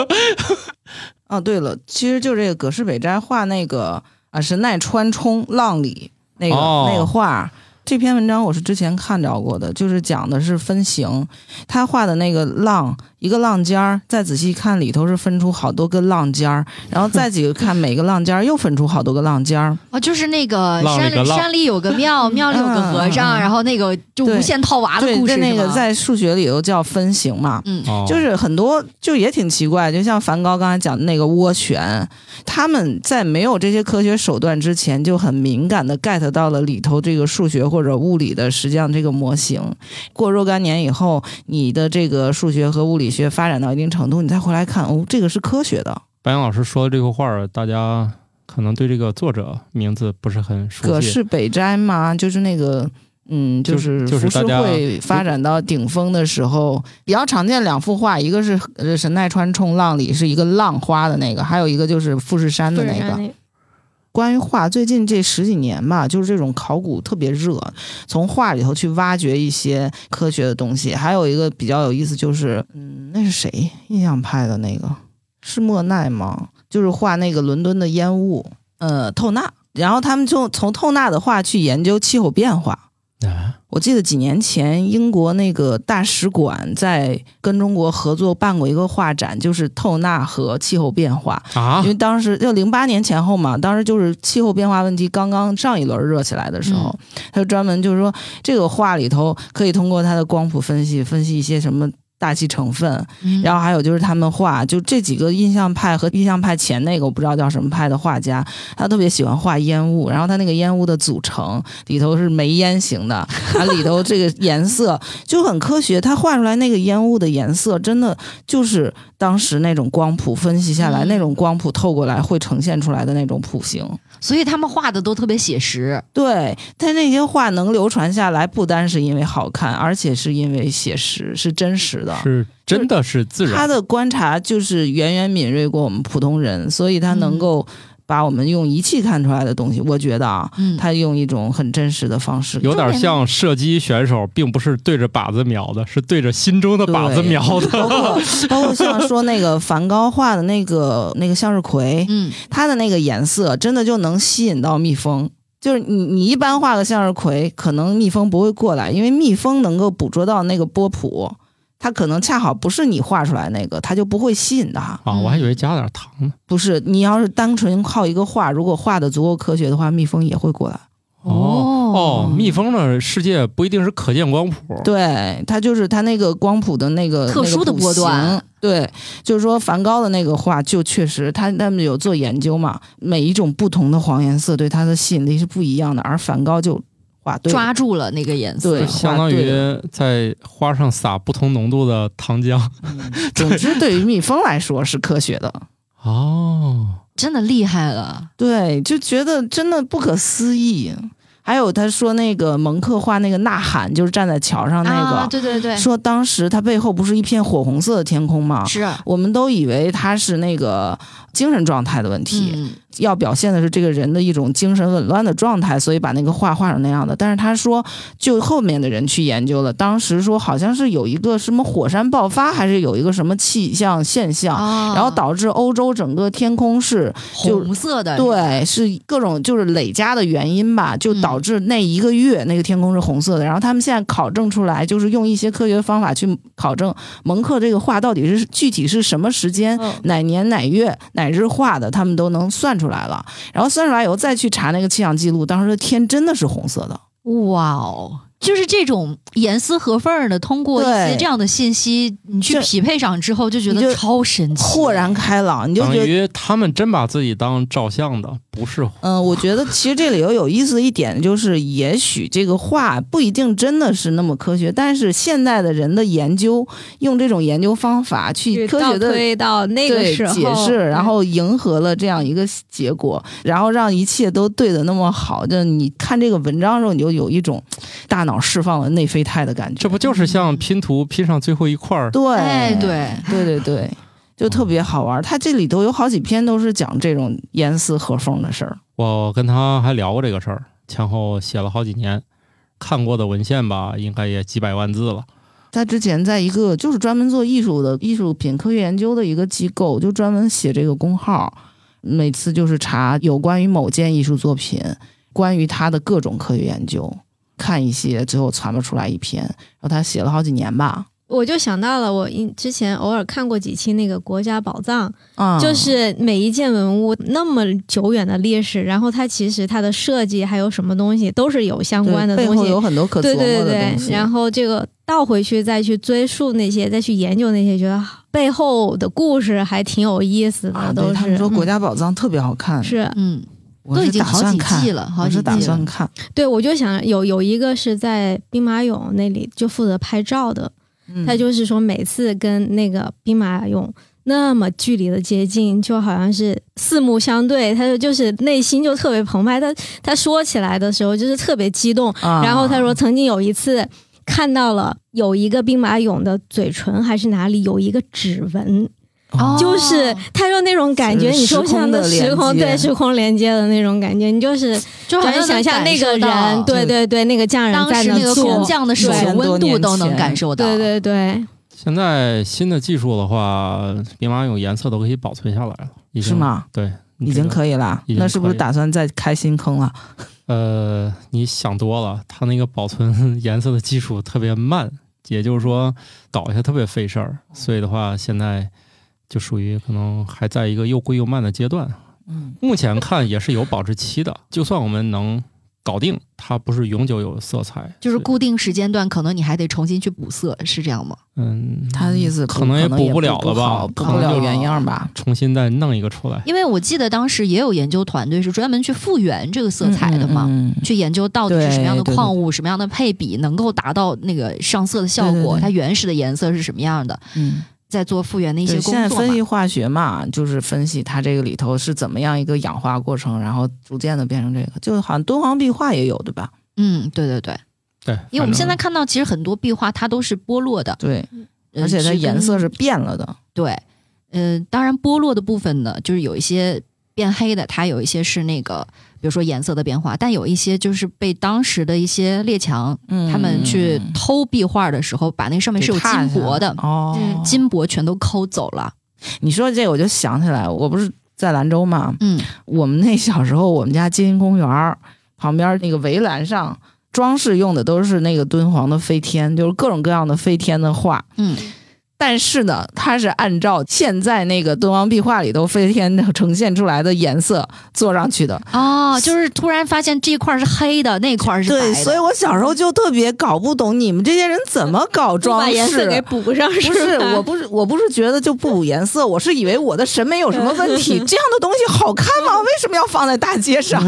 哦，对了，其实就这个葛饰北斋画那个啊是奈川冲浪里那个、哦那个画。这篇文章我是之前看着过的，就是讲的是分形，他画的那个浪，一个浪尖儿，再仔细看里头是分出好多个浪尖儿，然后再几个看每个浪尖儿又分出好多个浪尖儿，哦，就是那个山山里有个庙，庙里有个和尚，然后那个就无限套娃的对，故事这那个在数学里头叫分形嘛，嗯。哦，就是很多就也挺奇怪，就像梵高刚才讲的那个涡旋，他们在没有这些科学手段之前，就很敏感的 get 到了里头这个数学或者物理的实际上这个模型。过若干年以后，你的这个数学和物理学发展到一定程度，你再回来看，哦，这个是科学的。白杨老师说的这幅画儿，大家可能对这个作者名字不是很熟悉。葛饰北斋吗，就是那个嗯，就是浮世就是大家绘发展到顶峰的时候，比较常见两幅画，一个是呃神奈川冲浪里是一个浪花的那个，还有一个就是富士山的那个。关于画，最近这十几年吧，就是这种考古特别热，从画里头去挖掘一些科学的东西。还有一个比较有意思，就是嗯，那是谁印象派的那个是莫奈吗？就是画那个伦敦的烟雾，呃，透纳。然后他们就从透纳的画去研究气候变化。啊，我记得几年前英国那个大使馆在跟中国合作办过一个画展，就是透纳和气候变化。啊因为当时就零八年前后嘛，当时就是气候变化问题刚刚上一轮热起来的时候，他就专门就是说这个画里头可以通过它的光谱分析分析一些什么。大气成分，嗯然后还有就是他们画，就这几个印象派和印象派前那个我不知道叫什么派的画家，他特别喜欢画烟雾，然后他那个烟雾的组成里头是煤烟型的，它里头这个颜色就很科学，他画出来那个烟雾的颜色真的就是当时那种光谱分析下来，嗯那种光谱透过来会呈现出来的那种谱型。所以他们画的都特别写实。对，他那些画能流传下来，不单是因为好看，而且是因为写实，是真实的。是真的是自然。他的观察就是远远敏锐过我们普通人，所以他能够把我们用仪器看出来的东西，我觉得啊，嗯，他用一种很真实的方式，有点像射击选手，并不是对着靶子瞄的，是对着心中的靶子瞄的。包括包括像说那个梵高画的那个那个向日葵，嗯，它的那个颜色真的就能吸引到蜜蜂。就是你，你一般画个向日葵，可能蜜蜂不会过来，因为蜜蜂能够捕捉到那个波谱，它可能恰好不是你画出来那个，它就不会吸引它。啊，我还以为加点糖呢。不是，你要是单纯靠一个画，如果画的足够科学的话，蜜蜂也会过来。哦哦，蜜蜂的世界不一定是可见光谱。对，它就是它那个光谱的那个特殊的波段。对，就是说梵高的那个画，就确实他他们有做研究嘛，每一种不同的黄颜色对它的吸引力是不一样的，而梵高就画对抓住了那个颜色。对相当于在花上撒不同浓度的糖浆。总之，对于蜜蜂来说是科学的。哦，真的厉害了。对，就觉得真的不可思议。还有他说那个蒙克画那个呐喊，就是站在桥上那个，啊，对对对，说当时他背后不是一片火红色的天空吗？是我们都以为他是那个精神状态的问题，嗯要表现的是这个人的一种精神紊乱的状态，所以把那个画画成那样的。但是他说，就后面的人去研究了，当时说好像是有一个什么火山爆发，还是有一个什么气象现象，啊，然后导致欧洲整个天空是就红色的，对，是各种就是累加的原因吧，就导致那一个月那个天空是红色的。然后他们现在考证出来，就是用一些科学方法去考证蒙克这个画到底是具体是什么时间、嗯哪年哪月哪日化的，他们都能算出来了。然后算出来以后再去查那个气象记录，当时的天真的是红色的。哇哦，就是这种严丝合缝儿的，通过一些这样的信息，你去匹配上之后，就觉得超神奇，豁然开朗，你就等觉得。于他们真把自己当照相的，不是嗯，我觉得其实这里头有意思的一点就是，也许这个话不一定真的是那么科学，但是现代的人的研究，用这种研究方法去科学的推到那个对时候解释，然后迎合了这样一个结果，然后让一切都对的那么好。就你看这个文章的时候，你就有一种大脑释放了内啡肽的感觉。这不就是像拼图拼上最后一块儿？对，哎，对，对对对，就特别好玩。他这里头有好几篇都是讲这种严丝合缝的事儿。我跟他还聊过这个事儿，前后写了好几年，看过的文献吧，应该也几百万字了。他之前在一个就是专门做艺术的艺术品科学研究的一个机构，就专门写这个工号，每次就是查有关于某件艺术作品，关于它的各种科学研究，看一些，最后传不出来一篇。然后他写了好几年吧，我就想到了，我因之前偶尔看过几期那个《国家宝藏》，啊、就是每一件文物那么久远的历史，然后它其实它的设计还有什么东西都是有相关的东西，背后有很多可琢对磨的对对对，然后这个倒回去再去追溯那些，再去研究那些，觉得背后的故事还挺有意思的，啊，都是。他们说《国嗯家宝藏》特别好看，是嗯，我是打都已经好几算看季了好几季了。算看。对，我就想有有一个是在兵马俑那里就负责拍照的，嗯他就是说每次跟那个兵马俑那么距离的接近，就好像是四目相对，他就就是内心就特别澎湃。他他说起来的时候就是特别激动，啊然后他说曾经有一次。看到了有一个兵马俑的嘴唇还是哪里有一个指纹，哦就是他说那种感觉，你说像的时空对时空连接的那种感觉，你就是就好像就是想象那个人，对对对，那个匠人当时在那个工匠的手对温度都能感受到。对对对，现在新的技术的话，兵马俑颜色都可以保存下来了，已经是？吗？对，已经可以了，那是不是打算再开新坑了？呃，你想多了，它那个保存颜色的技术特别慢，也就是说搞一下特别费事儿，所以的话，现在就属于可能还在一个又贵又慢的阶段。嗯，目前看也是有保质期的，就算我们能搞定，它不是永久有色彩，就是固定时间段，可能你还得重新去补色，是这样吗？嗯，他的意思可能也补补不了了吧补不可能就了原样吧？重新再弄一个出来。因为我记得当时也有研究团队是专门去复原这个色彩的嘛，嗯嗯嗯去研究到底是什么样的矿物、什么样的配比能够达到那个上色的效果，对对对它原始的颜色是什么样的，嗯，在做复原的一些工作现在。分析化学嘛，就是分析它这个里头是怎么样一个氧化过程，然后逐渐的变成这个，就好像敦煌壁画也有对吧？嗯，对对对，对，因为我们现在看到，其实很多壁画它都是剥落的，对，呃而且它颜色是变了的。对，嗯、当然剥落的部分呢，就是有一些变黑的，它有一些是那个，比如说颜色的变化，但有一些就是被当时的一些列强、嗯，他们去偷壁画的时候，把那上面是有金箔的，哦，嗯金箔全都抠走了。你说这我就想起来，我不是在兰州嘛，嗯，我们那小时候，我们家金银公园儿旁边那个围栏上装饰用的都是那个敦煌的飞天，就是各种各样的飞天的画。嗯，但是呢，它是按照现在那个敦煌壁画里头飞天呈现出来的颜色做上去的。哦，就是突然发现这块是黑的，那块是白对，的。所以我小时候就特别搞不懂你们这些人怎么搞不装饰。把颜色给补上，不是，我不是，我不是觉得就不补颜色，我是以为我的审美有什么问题。这样的东西好看吗？为什么要放在大街上？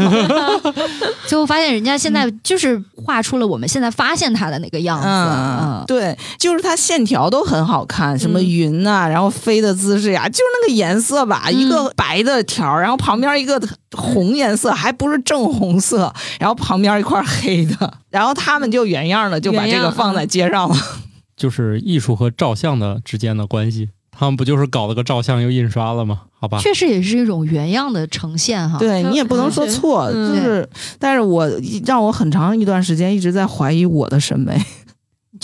最后发现人家现在就是画出了我们现在发现它的那个样子。嗯嗯，对，就是它线条都很好看，什么云呐、然后飞的姿势呀，就是那个颜色吧，一个白的条儿，然后旁边一个红颜色，还不是正红色，然后旁边一块黑的，然后他们就原样的就把这个放在街上了。就是艺术和照相的之间的关系，他们不就是搞了个照相又印刷了吗？好吧，确实也是一种原样的呈现哈。对你也不能说错，嗯。就是，但是我让我很长一段时间一直在怀疑我的审美，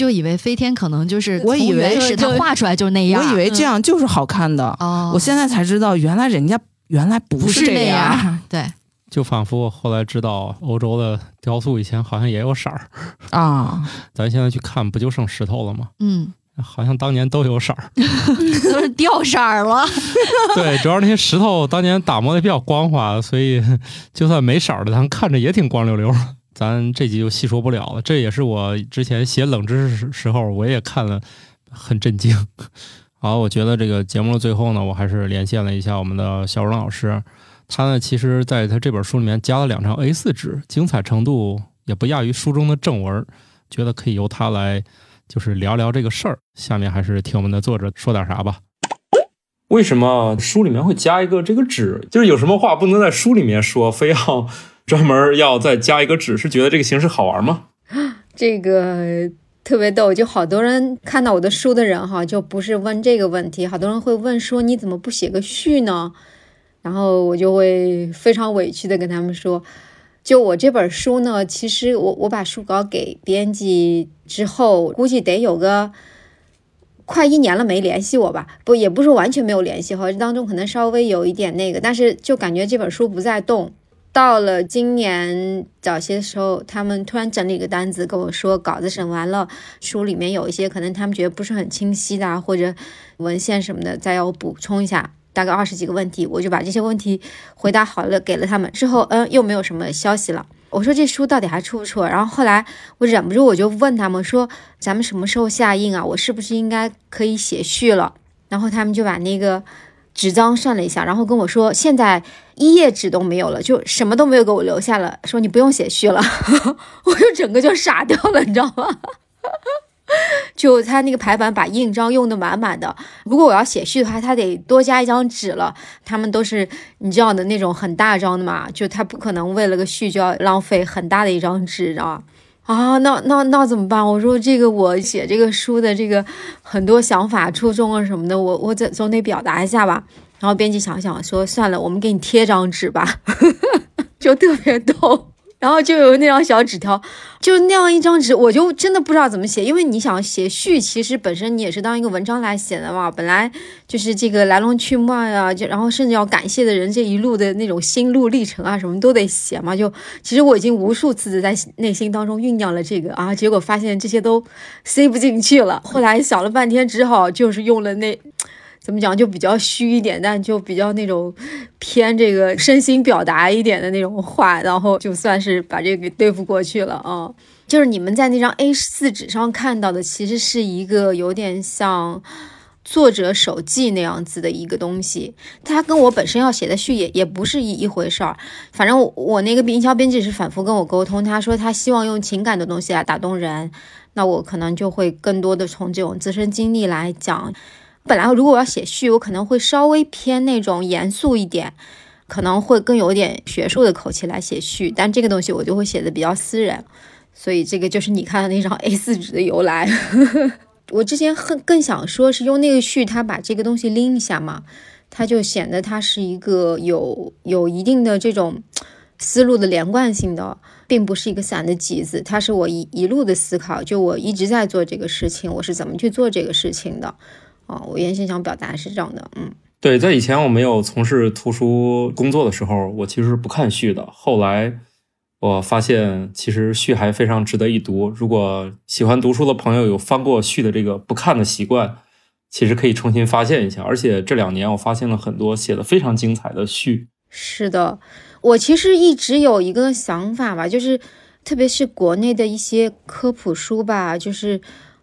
就以为飞天可能就是我以为从原始它就画出来就是那样。我以为这样就是好看的，哦，我现在才知道原来人家原来不不是这样。样。对，就仿佛我后来知道欧洲的雕塑以前好像也有色儿，啊，咱现在去看不就剩石头了吗？嗯，好像当年都有色儿。都是掉色儿了。对，主要那些石头当年打磨的比较光滑，所以就算没色儿的，咱看着也挺光溜溜。咱这集就细说不了了，这也是我之前写冷知识时候我也看了，很震惊。好，我觉得这个节目的最后呢，我还是连线了一下我们的小荣老师，他呢其实在他这本书里面加了两张 A 4纸，精彩程度也不亚于书中的正文，觉得可以由他来就是聊聊这个事儿。下面还是听我们的作者说点啥吧。为什么书里面会加一个这个纸？就是有什么话不能在书里面说，非要专门要再加一个纸？是觉得这个形式好玩吗？这个特别逗，就好多人看到我的书的人哈，就不是问这个问题，好多人会问说你怎么不写个序呢？然后我就会非常委屈的跟他们说，就我这本书呢，其实我我把书稿给编辑之后，估计得有个。快一年了没联系我吧？不，也不是完全没有联系哈，当中可能稍微有一点那个，但是就感觉这本书不再动。到了今年早些时候，他们突然整理一个单子跟我说，稿子审完了，书里面有一些可能他们觉得不是很清晰的，或者文献什么的，再要补充一下，大概二十几个问题，我就把这些问题回答好了给了他们。之后，嗯，又没有什么消息了。我说这书到底还出不出？然后后来我忍不住我就问他们说，咱们什么时候下印啊？我是不是应该可以写序了？然后他们就把那个纸张算了一下，然后跟我说，现在一页纸都没有了，就什么都没有给我留下了，说你不用写序了。我就整个就傻掉了，你知道吗？就他那个排版把印章用的满满的。如果我要写序的话，他得多加一张纸了。他们都是你知道的那种很大张的嘛，就他不可能为了个序就要浪费很大的一张纸，知道吗？啊，那那那怎么办？我说这个我写这个书的这个很多想法、初衷啊什么的，我我总总得表达一下吧。然后编辑想想说，算了，我们给你贴张纸吧，就特别逗。然后就有那张小纸条，就那样一张纸，我就真的不知道怎么写，因为你想写序，其实本身你也是当一个文章来写的嘛，本来就是这个来龙去脉啊，就然后甚至要感谢的人这一路的那种心路历程啊，什么都得写嘛。就其实我已经无数次的在内心当中酝酿了这个啊，结果发现这些都塞不进去了。后来想了半天，只好就是用了那。怎么讲就比较虚一点，但就比较那种偏这个身心表达一点的那种话，然后就算是把这个给对付过去了啊。就是你们在那张 A 四纸上看到的，其实是一个有点像作者手记那样子的一个东西，它跟我本身要写的序也也不是一一回事儿。反正我我那个营销编辑是反复跟我沟通，他说他希望用情感的东西来打动人，那我可能就会更多的从这种自身经历来讲。本来如果我要写序，我可能会稍微偏那种严肃一点，可能会更有点学术的口气来写序，但这个东西我就会写的比较私人，所以这个就是你看的那张 A4 纸的由来。我之前很更想说是用那个序，它把这个东西拎一下嘛，它就显得它是一个有有一定的这种思路的连贯性的，并不是一个散的集子，它是我一一路的思考，就我一直在做这个事情，我是怎么去做这个事情的。哦，我原先想表达是这样的，嗯，对，在以前我没有从事图书工作的时候，我其实是不看序的。后来我发现，其实序还非常值得一读。如果喜欢读书的朋友有翻过序的这个不看的习惯，其实可以重新发现一下。而且这两年我发现了很多写的非常精彩的序。是的，我其实一直有一个想法吧，就是特别是国内的一些科普书吧，就是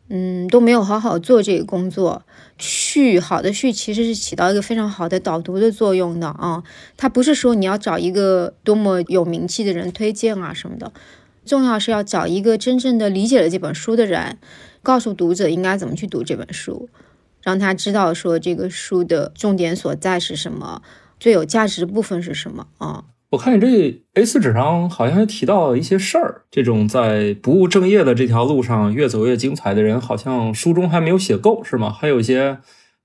嗯都没有好好做这个工作。序好的序其实是起到一个非常好的导读的作用的啊，它不是说你要找一个多么有名气的人推荐啊什么的，重要是要找一个真正的理解了这本书的人，告诉读者应该怎么去读这本书，让他知道说这个书的重点所在是什么，最有价值的部分是什么啊。我看你这 A4 纸上好像还提到一些事儿，这种在不务正业的这条路上越走越精彩的人，好像书中还没有写够，是吗？还有一些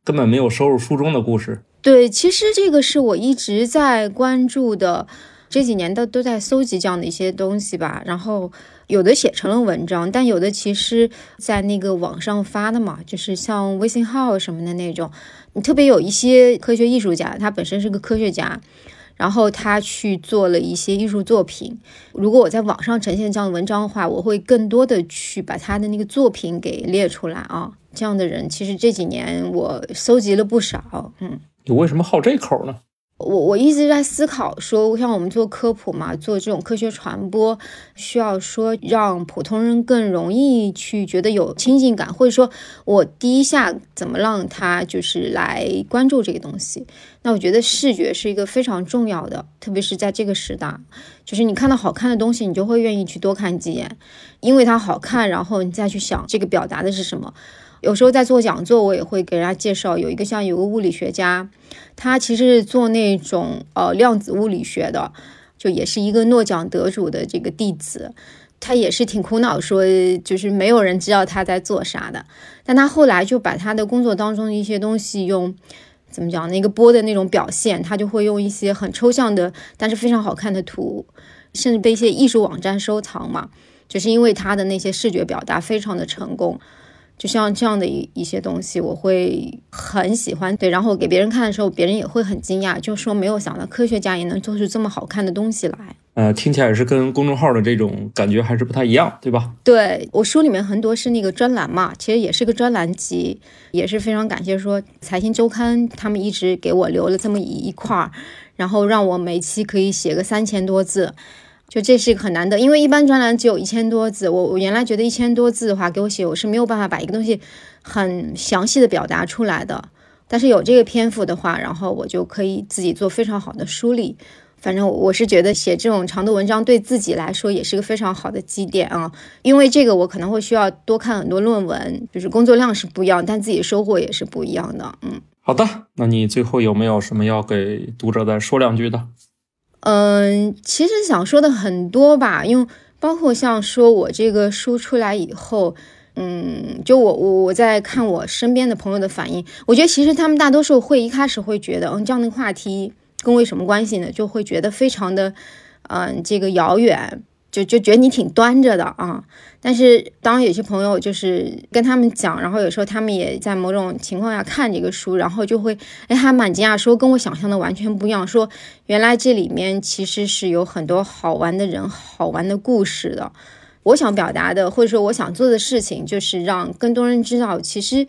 根本没有收入书中的故事。对，其实这个是我一直在关注的，这几年都都在搜集这样的一些东西吧。然后有的写成了文章，但有的其实在那个网上发的嘛，就是像微信号什么的那种。你特别有一些科学艺术家，他本身是个科学家。然后他去做了一些艺术作品。如果我在网上呈现这样的文章的话，我会更多的去把他的那个作品给列出来啊。这样的人其实这几年我搜集了不少。嗯，你为什么好这口呢？我我一直在思考，说像我们做科普嘛，做这种科学传播，需要说让普通人更容易去觉得有亲近感，或者说我第一下怎么让他就是来关注这个东西。那我觉得视觉是一个非常重要的，特别是在这个时代，就是你看到好看的东西，你就会愿意去多看几眼，因为它好看，然后你再去想这个表达的是什么。有时候在做讲座，我也会给人家介绍，有一个像有个物理学家，他其实是做那种呃量子物理学的，就也是一个诺奖得主的这个弟子，他也是挺苦恼，说就是没有人知道他在做啥的，但他后来就把他的工作当中的一些东西用怎么讲那个波的那种表现，他就会用一些很抽象的，但是非常好看的图，甚至被一些艺术网站收藏嘛，就是因为他的那些视觉表达非常的成功。就像这样的一一些东西，我会很喜欢。对，然后给别人看的时候，别人也会很惊讶，就说没有想到科学家也能做出这么好看的东西来。呃，听起来是跟公众号的这种感觉还是不太一样，对吧？对我书里面很多是那个专栏嘛，其实也是个专栏集，也是非常感谢说财经周刊他们一直给我留了这么一一块儿，然后让我每期可以写个三千多字。就这是一个很难的，因为一般专栏只有一千多字。我我原来觉得一千多字的话，给我写我是没有办法把一个东西很详细的表达出来的。但是有这个篇幅的话，然后我就可以自己做非常好的梳理，反正我是觉得写这种长度文章对自己来说也是个非常好的积淀啊，因为这个我可能会需要多看很多论文，就是工作量是不一样，但自己收获也是不一样的。嗯，好的，那你最后有没有什么要给读者再说两句的？嗯，其实想说的很多吧，因为包括像说我这个书出来以后，嗯，就我我我在看我身边的朋友的反应，我觉得其实他们大多数会一开始会觉得，嗯，这样的话题。跟我有什么关系呢？就会觉得非常的，嗯，这个遥远，就就觉得你挺端着的啊。但是当有些朋友就是跟他们讲，然后有时候他们也在某种情况下看这个书，然后就会哎还蛮惊讶，说跟我想象的完全不一样。说原来这里面其实是有很多好玩的人、好玩的故事的。我想表达的，或者说我想做的事情，就是让更多人知道，其实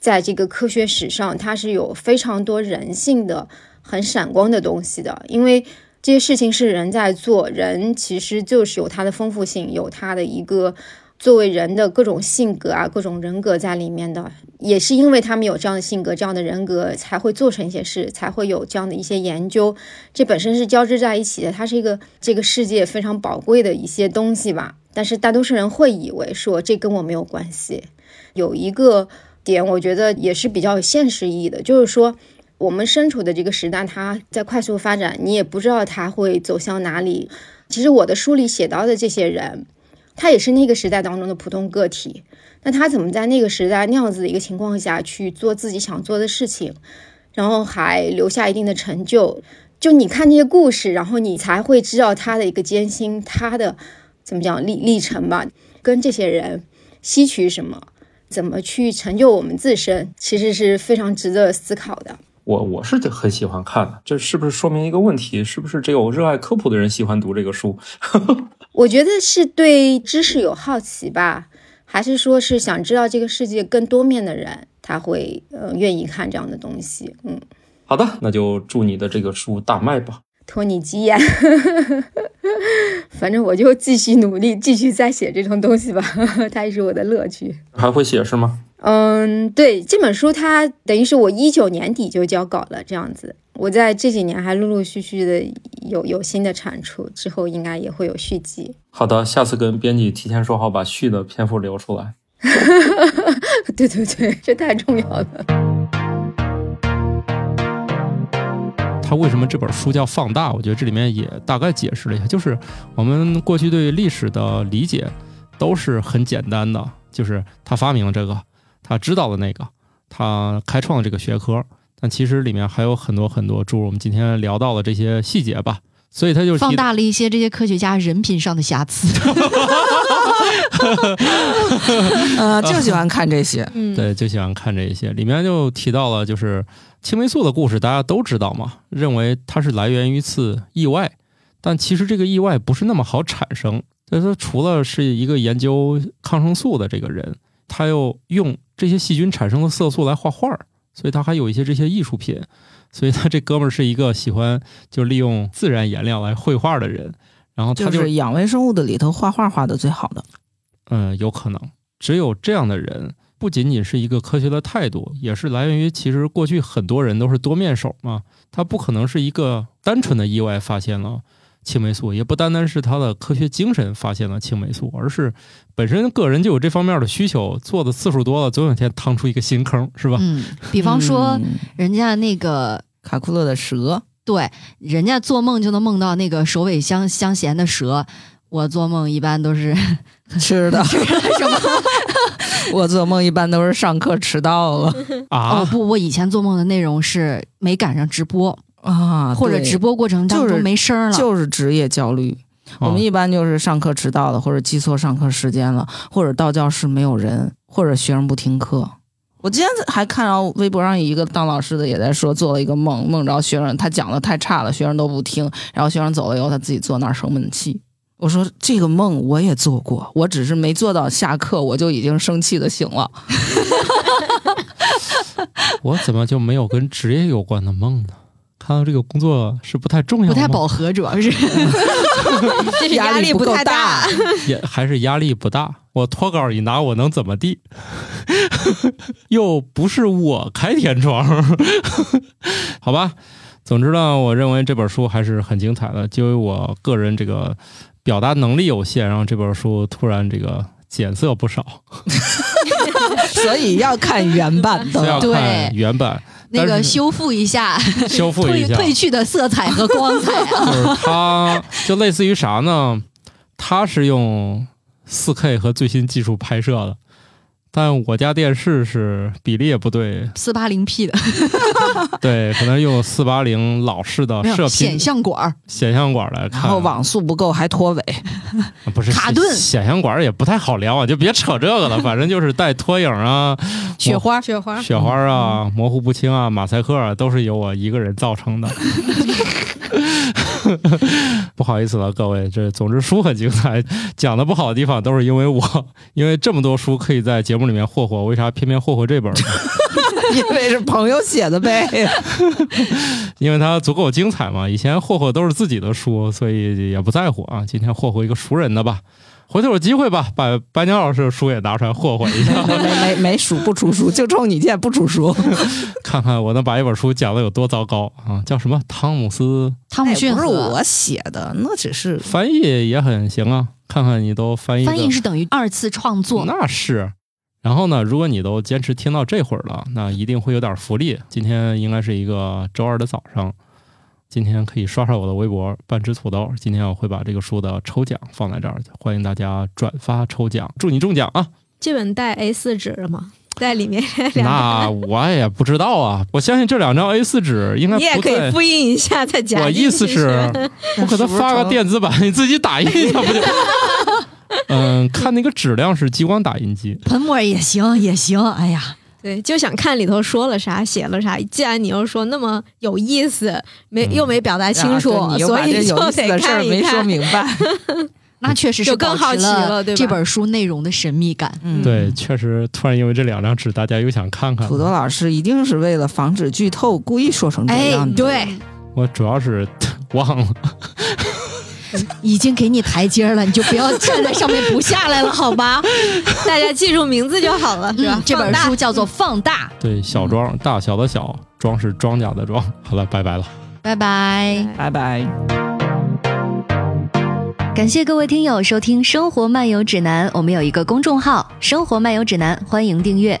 在这个科学史上，它是有非常多人性的。很闪光的东西的，因为这些事情是人在做，人其实就是有他的丰富性，有他的一个作为人的各种性格啊，各种人格在里面的。也是因为他们有这样的性格、这样的人格，才会做成一些事，才会有这样的一些研究。这本身是交织在一起的，它是一个这个世界非常宝贵的一些东西吧。但是大多数人会以为说这跟我没有关系。有一个点，我觉得也是比较有现实意义的，就是说。我们身处的这个时代，它在快速发展，你也不知道它会走向哪里。其实我的书里写到的这些人，他也是那个时代当中的普通个体。那他怎么在那个时代那样子的一个情况下去做自己想做的事情，然后还留下一定的成就？就你看这些故事，然后你才会知道他的一个艰辛，他的怎么讲历历程吧？跟这些人吸取什么，怎么去成就我们自身，其实是非常值得思考的。我我是很喜欢看的，这是不是说明一个问题？是不是只有热爱科普的人喜欢读这个书？我觉得是对知识有好奇吧，还是说是想知道这个世界更多面的人，他会呃愿意看这样的东西？嗯，好的，那就祝你的这个书大卖吧，托你吉言。反正我就继续努力，继续再写这种东西吧，它也是我的乐趣。还会写是吗？嗯，对，这本书它等于是我一九年底就交稿了，这样子。我在这几年还陆陆续续的有有新的产出，之后应该也会有续集。好的，下次跟编辑提前说好，把续的篇幅留出来。对对对，这太重要了。他为什么这本书叫放大？我觉得这里面也大概解释了一下，就是我们过去对历史的理解都是很简单的，就是他发明了这个。他知道的那个，他开创了这个学科，但其实里面还有很多很多，诸如我们今天聊到的这些细节吧。所以他就放大了一些这些科学家人品上的瑕疵。呃，就喜欢看这些，对，就喜欢看这些。里面就提到了，就是青霉素的故事，大家都知道嘛，认为它是来源于一次意外，但其实这个意外不是那么好产生。所以说，除了是一个研究抗生素的这个人，他又用。这些细菌产生的色素来画画，所以他还有一些这些艺术品，所以他这哥们儿是一个喜欢就利用自然颜料来绘画的人。然后他就是养微生物的里头画画画的最好的。嗯，有可能只有这样的人，不仅仅是一个科学的态度，也是来源于其实过去很多人都是多面手嘛，他不可能是一个单纯的意外发现了。青霉素也不单单是他的科学精神发现了青霉素，而是本身个人就有这方面的需求，做的次数多了，总有一天趟出一个新坑，是吧？嗯，比方说人家那个卡库勒的蛇，对，人家做梦就能梦到那个首尾相相衔的蛇，我做梦一般都是 吃的，什么？我做梦一般都是上课迟到了啊！哦不，我以前做梦的内容是没赶上直播。啊，或者直播过程当中没声了，就是职业焦虑。我们一般就是上课迟到了，或者记错上课时间了，或者到教室没有人，或者学生不听课。我今天还看到微博上一个当老师的也在说，做了一个梦，梦着学生他讲的太差了，学生都不听，然后学生走了以后，他自己坐那儿生闷气。我说这个梦我也做过，我只是没做到下课我就已经生气的醒了。我怎么就没有跟职业有关的梦呢？看到这个工作是不太重要，不太饱和，主要是 这是压力不太大，也还是压力不大。我脱稿一拿，我能怎么地？又不是我开天窗，好吧。总之呢，我认为这本书还是很精彩的。就于我个人这个表达能力有限，然后这本书突然这个减色不少，所以要看原版的。对原版那个修复一下，修复一褪下，褪去的色彩和光彩啊。就是它就类似于啥呢？它是用四 K 和最新技术拍摄的，但我家电视是比例也不对，四八零 P 的。对，可能用四八零老式的射频显像管儿，显像管来看，然后网速不够还拖尾，不是卡顿。显像管也不太好聊啊，就别扯这个了，反正就是带拖影啊、雪花。雪花，雪花啊、模糊不清啊、马赛克啊，都是由我一个人造成的。不好意思了，各位，这总之书很精彩，讲的不好的地方都是因为我，因为这么多书可以在节目里面霍霍，为啥偏偏霍霍这本呢？因为是朋友写的呗。因为它足够精彩嘛。以前霍霍都是自己的书，所以也不在乎啊。今天霍霍一个熟人的吧，回头有机会吧，把白鸟老师的书也拿出来霍霍一下，没没没数不出书，就冲你见不出书。看看我能把一本书讲的有多糟糕啊！叫什么？汤姆斯汤姆逊不是我写的，那只是翻译也很行啊。看看你都翻译的翻译是等于二次创作，那是。然后呢，如果你都坚持听到这会儿了，那一定会有点福利。今天应该是一个周二的早上，今天可以刷刷我的微博半只土豆。今天我会把这个书的抽奖放在这儿，欢迎大家转发抽奖，祝你中奖啊！这本带 A 4纸了吗？在里面那我也不知道啊，我相信这两张 A 4纸应该你也可以。复印一下再夹我。意思是，我给他发个电子版，你自己打印一下不就？嗯，看那个质量是激光打印机，喷墨也行也行。哎呀，对，就想看里头说了啥，写了啥。既然你又说那么有意思，没嗯又没表达清楚，所以就有意思得的事儿没看一看。说明白。那确实是就更好奇了了对吧这本书内容的神秘感。嗯，对，确实突然因为这两张纸，大家又想看看土。豆老师一定是为了防止剧透，故意说成这哎样，的。对，我主要是 忘了，已经给你台阶了，你就不要站在上面不下来了，好吧？大家记住名字就好了，是吧嗯？这本书叫做《放大》，对，小庄，大小的小，庄是庄稼的庄。好了，拜拜了。拜拜。拜拜。感谢各位听友收听《生活漫游指南》，我们有一个公众号“生活漫游指南”，欢迎订阅。